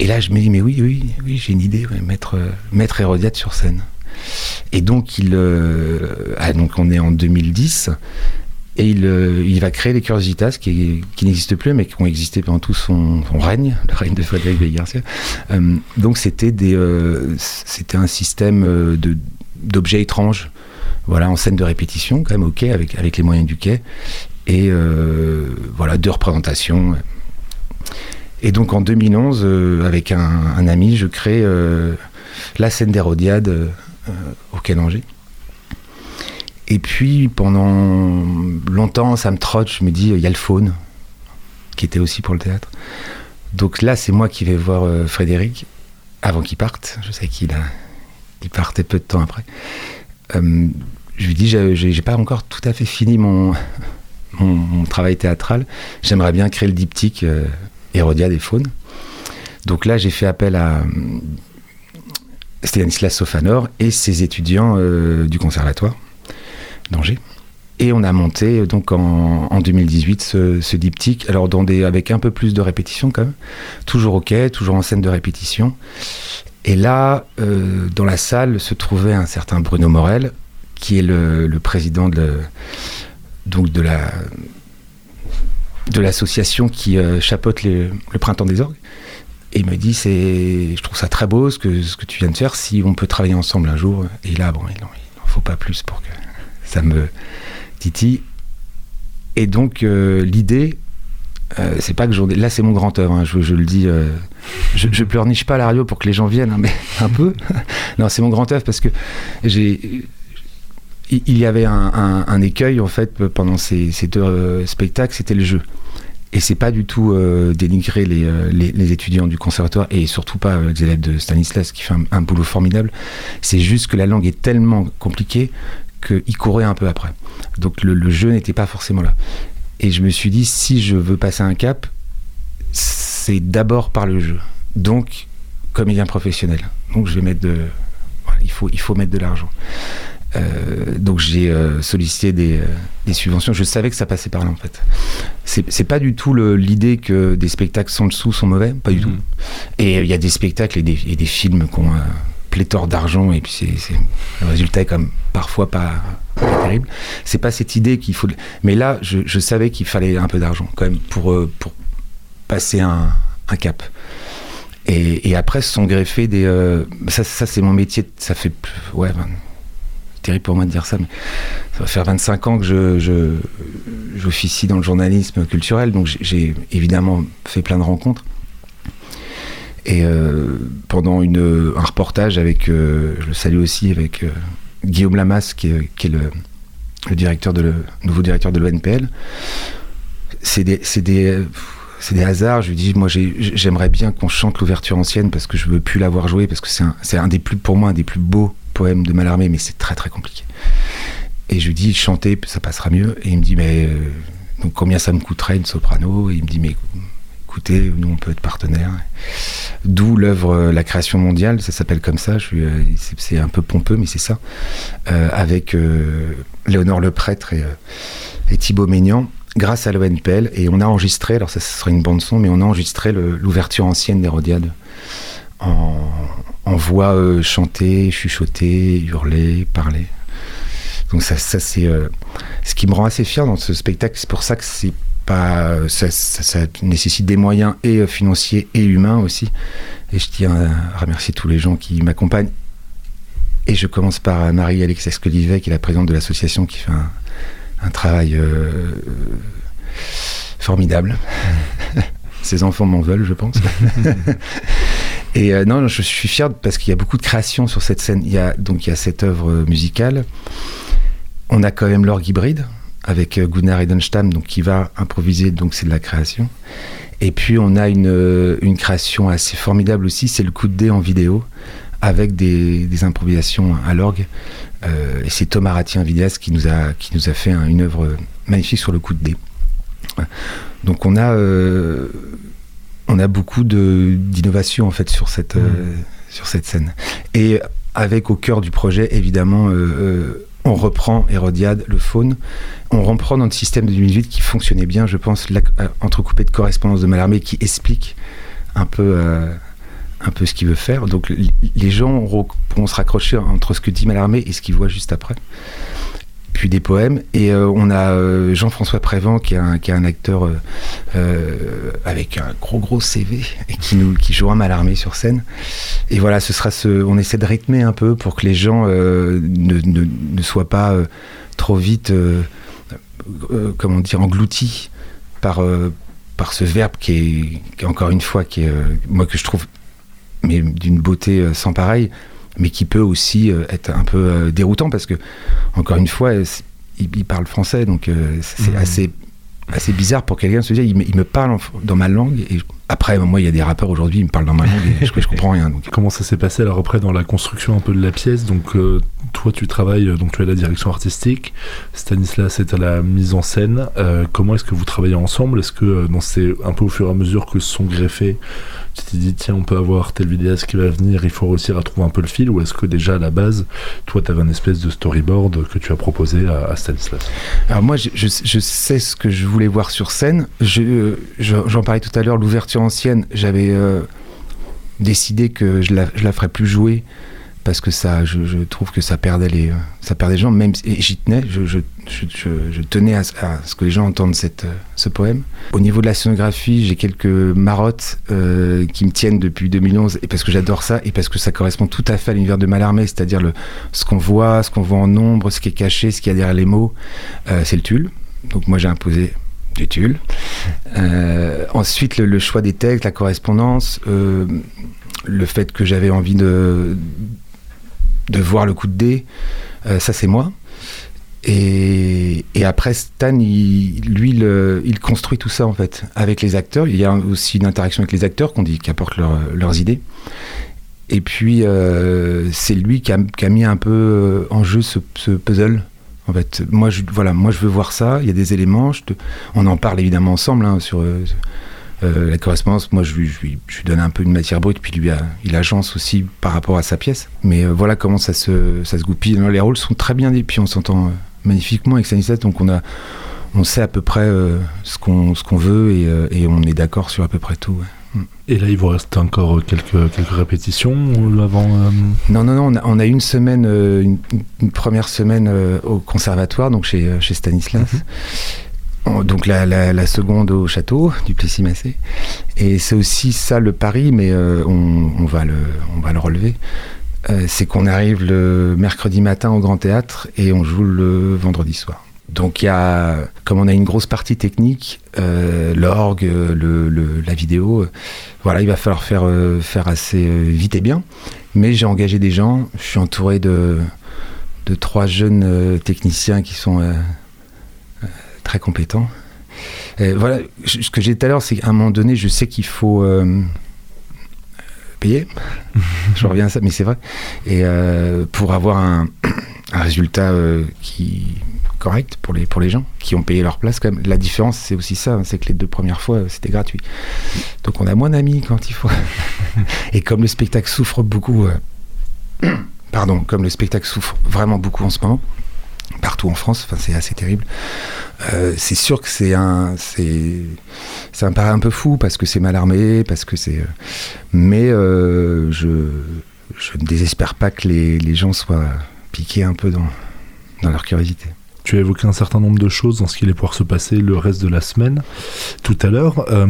Et là, je me dis, mais oui, oui, oui, j'ai une idée, mettre, mettre Hérodiade sur scène. Et donc, il, euh, ah, donc, on est en 2010, et il, euh, il va créer les Curiositas, qui, qui n'existent plus, mais qui ont existé pendant tout son, règne, le règne de Frédéric Bey Garcia. Euh, donc, c'était un système d'objets étranges, voilà, en scène de répétition, quand même, ok, avec, avec les moyens du quai, et voilà, deux représentations. Et donc en 2011, euh, avec un, ami, je crée la scène d'Hérodiade au Quai. Et puis pendant longtemps, ça me trotte, je me dis, il y a le faune, qui était aussi pour le théâtre. Donc là, c'est moi qui vais voir euh, Frédéric, avant qu'il parte. Je sais qu'il partait peu de temps après. Euh, je lui dis, j'ai pas encore tout à fait fini *laughs* mon, travail théâtral. J'aimerais bien créer le diptyque euh, Hérodiade et Faune. Donc là, j'ai fait appel à euh, Stanislas Sofanor et ses étudiants euh, du conservatoire d'Angers. Et on a monté euh, donc en, en 2018 ce, ce diptyque, alors avec un peu plus de répétition quand même, toujours au quai, toujours en scène de répétition. Et là, euh, dans la salle se trouvait un certain Bruno Morel, qui est le, président de, l'association qui euh, chapeaute le printemps des orgues. Et il me dit, c'est, je trouve ça très beau ce que, ce que tu viens de faire, si on peut travailler ensemble un jour. Et là, bon, il n'en faut pas plus pour que ça me titille. Et donc, euh, l'idée, euh, c'est pas que j'en Là, c'est mon grand œuvre, hein, je, je le dis. euh, je, pleurniche pas à la radio pour que les gens viennent, hein, mais *laughs* un peu. *laughs* non, c'est mon grand œuvre parce que j'ai. Il y avait un, écueil, en fait, pendant ces, ces deux spectacles, c'était le jeu. Et c'est pas du tout euh, dénigrer les, euh, les, les étudiants du conservatoire et surtout pas euh, les élèves de Stanislas qui fait un, boulot formidable. C'est juste que la langue est tellement compliquée qu'ils couraient un peu après. Donc le, jeu n'était pas forcément là. Et je me suis dit, si je veux passer un cap, c'est d'abord par le jeu. Donc, comédien professionnel. Donc je vais mettre de. il, faut, il faut mettre de l'argent. Euh, donc j'ai euh, sollicité des, euh, des subventions. Je savais que ça passait par là en fait. C'est pas du tout l'idée que des spectacles sans le sou sont mauvais, pas du Mhm. tout. Et il y a des spectacles et des, et des films qui ont pléthore d'argent et puis c'est le résultat est comme parfois pas, pas terrible. C'est pas cette idée qu'il faut. Mais là, je, je savais qu'il fallait un peu d'argent quand même pour pour passer un, un cap. Et, et après, se sont greffés des. euh, ça, ça c'est mon métier. Ça fait. Ouais, ben, terrible pour moi de dire ça, mais ça va faire 25 ans que je, je, j'officie dans le journalisme culturel, donc j'ai- évidemment fait plein de rencontres. Et euh, pendant une, un reportage avec, euh, je le salue aussi, avec euh, Guillaume Lamas, qui est, le, directeur nouveau directeur de l'ONPL, c'est des, des, des hasards. Je lui dis, moi, j'ai- j'aimerais bien qu'on chante l'ouverture ancienne parce que je veux plus l'avoir jouée parce que c'est un, c'est un des plus, pour moi, un des plus beaux poèmes de Mallarmé, mais c'est très très compliqué. Et je lui dis, chanter, ça passera mieux. Et il me dit, mais euh, combien ça me coûterait une soprano? Et il me dit, mais écoutez, nous on peut être partenaires. D'où l'œuvre euh, La création mondiale, ça s'appelle comme ça. Euh, c'est, un peu pompeux, mais c'est ça. Avec Léonore Le Prêtre et, Thibaut Maignan. grâce à l'ONPL et on a enregistré, alors ça, ce serait une bande son, mais on a enregistré l'ouverture ancienne d'Hérodiade en, en voix euh, chantée, chuchotée, hurlée, parlée. Donc ça, c'est euh, ce qui me rend assez fier dans ce spectacle. C'est pour ça que c'est pas, ça, ça, nécessite des moyens et euh, financiers et humains aussi. Et je tiens à remercier tous les gens qui m'accompagnent. Et je commence par Marie-Alex Escolivet, qui est la présidente de l'association, qui fait un, travail euh, formidable. *laughs* Ses enfants m'en veulent, je pense. *laughs* Et euh, non, je suis fier parce qu'il y a beaucoup de création sur cette scène. Il y a, donc il y a cette œuvre musicale. On a quand même l'orgue hybride avec euh, Gunnar Edenstam, donc qui va improviser, donc c'est de la création. Et puis on a une, une création assez formidable aussi, c'est le coup de dé en vidéo avec des, des improvisations à l'orgue. Euh, et c'est Thomas Ratien vidéaste qui nous a, qui nous a fait une œuvre magnifique sur le coup de dé. Donc on a, euh, on a beaucoup d'innovation en fait sur cette, mmh. euh, sur cette scène. Et avec au cœur du projet, évidemment, euh, on reprend Hérodiade, le faune. On reprend notre système de 2008 qui fonctionnait bien, je pense, entrecoupé de correspondance de Mallarmé qui explique un peu un peu ce qu'il veut faire. Donc les gens pourront se raccrocher entre ce que dit Mallarmé et ce qu'ils voient juste après. Puis des poèmes. Et euh, on a euh, Jean-François Prévent, qui est un, qui est un acteur euh, avec un gros gros CV et *laughs* qui, nous, qui joue un Mallarmé sur scène. Et voilà, ce sera ce, on essaie de rythmer un peu pour que les gens ne, ne, ne, soient pas trop vite, comment dire, engloutis par par ce verbe qui est, qui est, encore une fois qui est moi que je trouve mais d'une beauté euh, sans pareil, mais qui peut aussi euh, être un peu euh, déroutant parce que, encore une fois, il, parle français, donc c'est mmh. assez assez bizarre pour quelqu'un de se dire il me, parle dans ma langue et après moi il y a des rappeurs aujourd'hui ils me parlent dans ma langue et je, comprends rien donc. comment ça s'est passé alors après dans la construction un peu de la pièce donc toi tu travailles donc tu es à la direction artistique. Stanislas c'est à la mise en scène. Comment est-ce que vous travaillez ensemble? Est-ce que c'est un peu au fur et à mesure que se sont greffés tu t'es dit, tiens, on peut avoir tel vidéaste qui va venir, il faut réussir à trouver un peu le fil, ou est-ce que déjà à la base, toi, tu avais un espèce de storyboard que tu as proposé à, Stanislas? Alors moi, je, je, sais ce que je voulais voir sur scène. J'en parlais tout à l'heure, l'ouverture ancienne, j'avais euh, décidé que je la, je la ferais plus jouer parce que ça, je, trouve que ça perdait les, ça gens. Même et j'y tenais, je, je, tenais à, ce que les gens entendent cette, ce poème. Au niveau de la scénographie, j'ai quelques marottes euh, qui me tiennent depuis 2011 et parce que j'adore ça et parce que ça correspond tout à fait à l'univers de Mallarmé, c'est-à-dire le, ce qu'on voit, ce qu'on voit en nombre, ce qui est caché, ce qu'il y a derrière les mots, euh, c'est le tulle. Donc moi j'ai imposé du tulle. Euh, ensuite le, le, choix des textes, la correspondance, le fait que j'avais envie de de voir le coup de dé, euh, ça c'est moi. Et, après, Stan, lui, il construit tout ça en fait avec les acteurs. Il y a aussi une interaction avec les acteurs qu'on dit qui apportent leurs idées. Et puis, euh, c'est lui qui a, mis un peu euh, en jeu ce, puzzle. En fait, moi, je, voilà, moi, je veux voir ça. Il y a des éléments. on en parle évidemment ensemble hein, sur, euh, la correspondance, moi, je lui, je, lui, donne un peu une matière brute, puis lui, a, il agence aussi par rapport à sa pièce. Mais euh, voilà comment ça se, ça se goupille. les rôles sont très bien dit, puis on s'entend euh, magnifiquement avec Stanislas, donc on a, on sait à peu près ce qu'on, ce qu'on veut et, et, on est d'accord sur à peu près tout. Et là, il vous reste encore quelques, quelques répétitions avant Non, non, non. On a, une semaine, une, première semaine au conservatoire, donc chez, chez Stanislas. Mm-hmm donc la, seconde au château du Plessis-Massé. Et c'est aussi ça le pari, mais euh, on, va le, on va le relever. Euh, c'est qu'on arrive le mercredi matin au Grand Théâtre et on joue le vendredi soir. Donc il y a, comme on a une grosse partie technique, euh, l'orgue, le, la vidéo, voilà, il va falloir faire, faire assez vite et bien. Mais j'ai engagé des gens, je suis entouré de, de trois jeunes techniciens qui sont très compétent. voilà, ce que j'ai dit tout à l'heure, c'est qu'à un moment donné, je sais qu'il faut euh, payer. *laughs* je reviens à ça, mais c'est vrai. Et euh, pour avoir un, résultat euh, qui correct pour les, pour les gens qui ont payé leur place quand même. La différence, c'est aussi ça, hein, c'est que les deux premières fois, c'était gratuit. Donc on a moins d'amis quand il faut. *laughs* Et comme le spectacle souffre beaucoup, *coughs* pardon, comme le spectacle souffre vraiment beaucoup en ce moment, partout en France. Enfin, c'est assez terrible. Euh, c'est sûr que c'est un, c'est, ça me paraît un peu fou parce que c'est mal armé, parce que c'est, mais je, je ne désespère pas que les, les gens soient piqués un peu dans, dans leur curiosité. Tu as évoqué un certain nombre de choses dans ce qui allait pouvoir se passer le reste de la semaine tout à l'heure. Euh,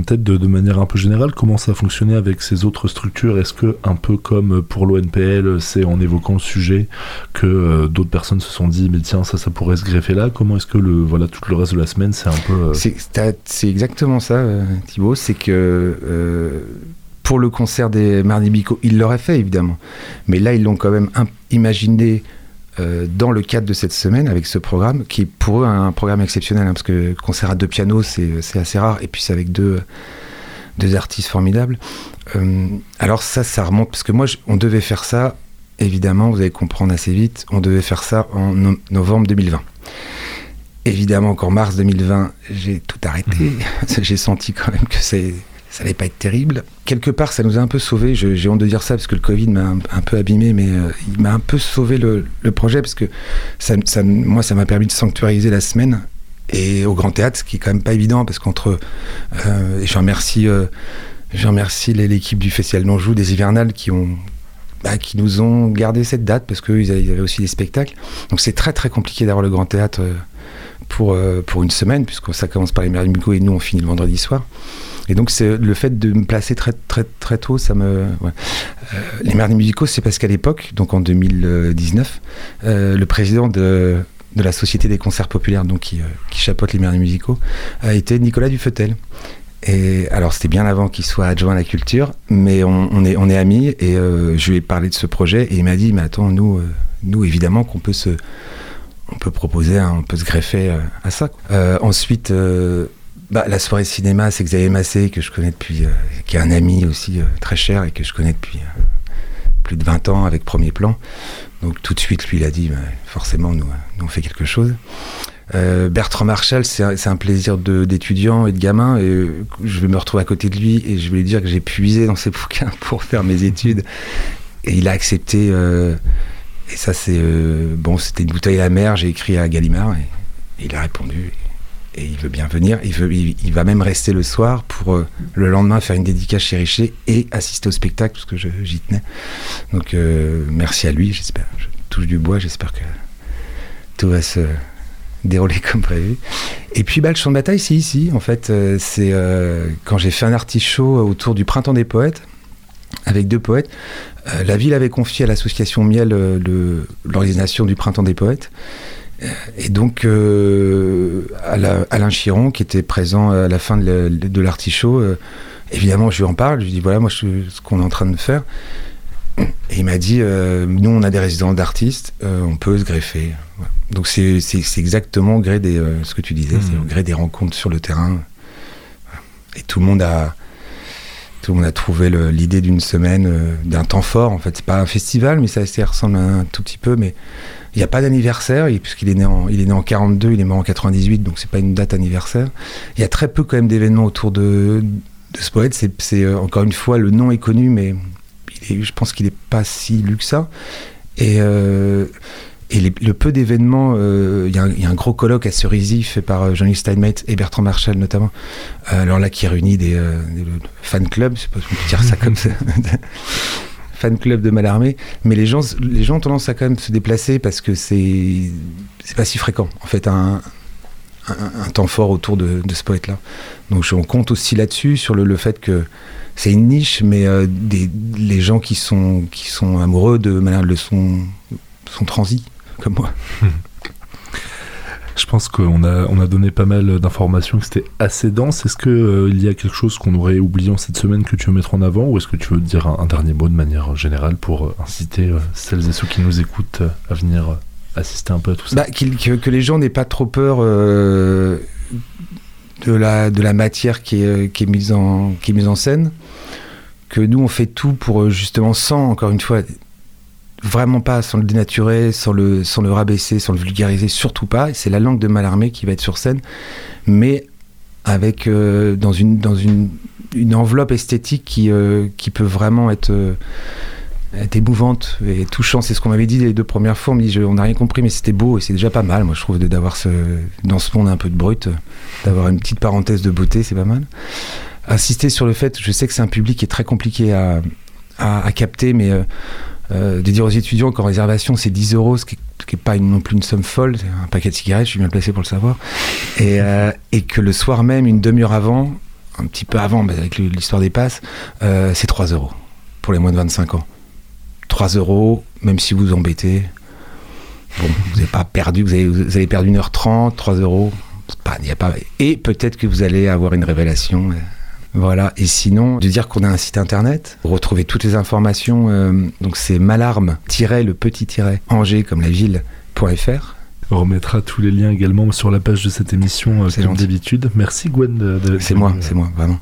peut-être de, manière un peu générale, comment ça a fonctionné avec ces autres structures? Est-ce que, un peu comme pour l'ONPL, c'est en évoquant le sujet que euh, d'autres personnes se sont dit, mais tiens, ça, ça pourrait se greffer là? Comment est-ce que le, voilà, tout le reste de la semaine, c'est un peu. Euh, c'est exactement ça, Thibaut. C'est que pour le concert des Mardi Bico, ils l'auraient fait évidemment. Mais là, ils l'ont quand même imaginé euh, dans le cadre de cette semaine avec ce programme, qui est pour eux un programme exceptionnel, hein, parce que concert à deux pianos, c'est assez rare, et puis c'est avec deux, deux artistes formidables. Euh, alors ça, ça remonte, parce que moi, on devait faire ça, évidemment, vous allez comprendre assez vite, on devait faire ça en novembre 2020. Évidemment, encore mars 2020, j'ai tout arrêté. Mmh. *laughs* j'ai senti quand même que c'est ça n'allait pas être terrible. Quelque part, ça nous a un peu sauvé. J'ai honte de dire ça parce que le Covid m'a un, peu abîmé, mais euh, il m'a un peu sauvé le, projet parce que moi, ça m'a permis de sanctuariser la semaine et au Grand Théâtre, ce qui est quand même pas évident parce qu'entre. Euh, et je remercie, euh, l'équipe du Festival d'Anjou, des Hivernales, qui ont. Bah, qui nous ont gardé cette date parce qu'ils avaient aussi des spectacles. Donc c'est très très compliqué d'avoir le Grand Théâtre pour, pour une semaine, puisque ça commence par les Mères et nous on finit le vendredi soir. Et donc, le fait de me placer très, très, très tôt, ça me. Euh, les Merdis musicaux, c'est parce qu'à l'époque, donc en 2019, euh, le président de, de, la Société des concerts populaires, donc qui, euh, chapeaute les Merdis musicaux, a été Nicolas Dufetel. Et alors, c'était bien avant qu'il soit adjoint à la culture, mais on, est, on est amis et je lui ai parlé de ce projet et il m'a dit Mais attends, nous, nous évidemment, qu'on peut se. On peut proposer, on peut se greffer à ça. ensuite, bah, la soirée cinéma, c'est Xavier Massé, que je connais depuis, euh, qui est un ami aussi euh, très cher et que je connais depuis euh, plus de 20 ans avec Premier Plan. Donc tout de suite, lui, il a dit, bah, forcément, nous, nous, on fait quelque chose. Bertrand Marshall, c'est un, plaisir d'étudiant et de gamin. Et je vais me retrouver à côté de lui et je vais lui dire que j'ai puisé dans ses *laughs* bouquins pour faire mes études. Et il a accepté. et ça, c'est. bon, c'était une bouteille à la mer. J'ai écrit à Gallimard et il a répondu il veut bien venir. Il, veut, il, va même rester le soir pour euh, le lendemain faire une dédicace chez Richer et assister au spectacle parce que j'y tenais. Donc euh, merci à lui, j'espère. Je touche du bois, j'espère que tout va se dérouler *laughs* comme prévu. Et puis bah, le champ de bataille, c'est ici. En fait, euh, c'est quand j'ai fait un artichaut autour du Printemps des Poètes avec deux poètes. la ville avait confié à l'association Miel l'organisation du Printemps des Poètes. Et donc, euh, Alain Chiron, qui était présent à la fin de l'artichaut, euh, évidemment, je lui en parle, je lui dis voilà, moi, ce qu'on est en train de faire. Et il m'a dit euh, nous, on a des résidents d'artistes, on peut se greffer. Donc, c'est exactement au gré des, ce que tu disais, c'est au mmh. gré des rencontres sur le terrain. Et tout le monde a. Monde a trouvé l'idée d'une semaine, d'un temps fort. En fait, c'est pas un festival, mais ça, ressemble un tout petit peu. Mais il n'y a pas d'anniversaire, puisqu'il est, né en, il est né en 42, il est mort en 98, donc c'est pas une date anniversaire. Il y a très peu quand même d'événements autour de, ce poète. C'est euh, encore une fois, le nom est connu, mais je pense qu'il n'est pas si lu que ça. Euh, et le peu d'événements, euh, il y, a un gros colloque à Cerisy fait par Jean-Luc Steinmetz et Bertrand Marshall notamment. alors là, qui réunit des, des fan clubs, je sais pas si on peut dire ça comme ça. *laughs* fan club de Malarmé, mais les gens, les gens ont tendance à quand même se déplacer parce que c'est c'est pas si fréquent en fait un, un, temps fort autour de, ce poète-là. Donc on compte aussi là-dessus sur le, le, fait que c'est une niche, mais euh, des, les gens qui sont qui sont amoureux de Malherbe le sont transis comme moi. Je pense qu'on a, on a donné pas mal d'informations, que c'était assez dense. Est-ce qu'il euh, il y a quelque chose qu'on aurait oublié en cette semaine que tu veux mettre en avant ou est-ce que tu veux dire un, dernier mot de manière générale pour euh, inciter euh, celles et ceux qui nous écoutent à venir assister un peu à tout ça? Bah, que, les gens n'aient pas trop peur de, la, de la matière qui est, qui, est mise en, qui est mise en scène, que nous on fait tout pour justement sans, encore une fois, vraiment pas sans le dénaturer, sans le, sans le rabaisser, sans le vulgariser, surtout pas. C'est la langue de Malarmé qui va être sur scène, mais avec euh, dans, une, dans une, une enveloppe esthétique qui, euh, qui peut vraiment être, euh, est émouvante et touchante. C'est ce qu'on m'avait dit les deux premières fois. On me dit, on n'a rien compris, mais c'était beau et c'est déjà pas mal. Moi, je trouve d'avoir ce, dans ce monde un peu de brut, d'avoir une petite parenthèse de beauté, c'est pas mal. Insister sur le fait, je sais que c'est un public qui est très compliqué à, à, capter, mais de dire aux étudiants qu'en réservation c'est 10 euros, ce qui n'est pas non plus une somme folle, un paquet de cigarettes, je suis bien placé pour le savoir, et, euh, et que le soir même, une demi-heure avant, un petit peu avant, avec l'histoire des passes, c'est 3 euros pour les moins de 25 ans. 3 euros, même si vous vous embêtez. Bon, vous n'avez pas perdu, vous avez, vous avez perdu 1h30, 3 euros. Pas, y a pas... Et peut-être que vous allez avoir une révélation. Voilà. Et sinon, de dire qu'on a un site internet, retrouver toutes les informations. Euh, donc c'est malarme-le petit-angers comme la ville.fr. On remettra tous les liens également sur la page de cette émission, euh, comme d'habitude. Merci Gwen. C'est moi, c'est moi, vraiment.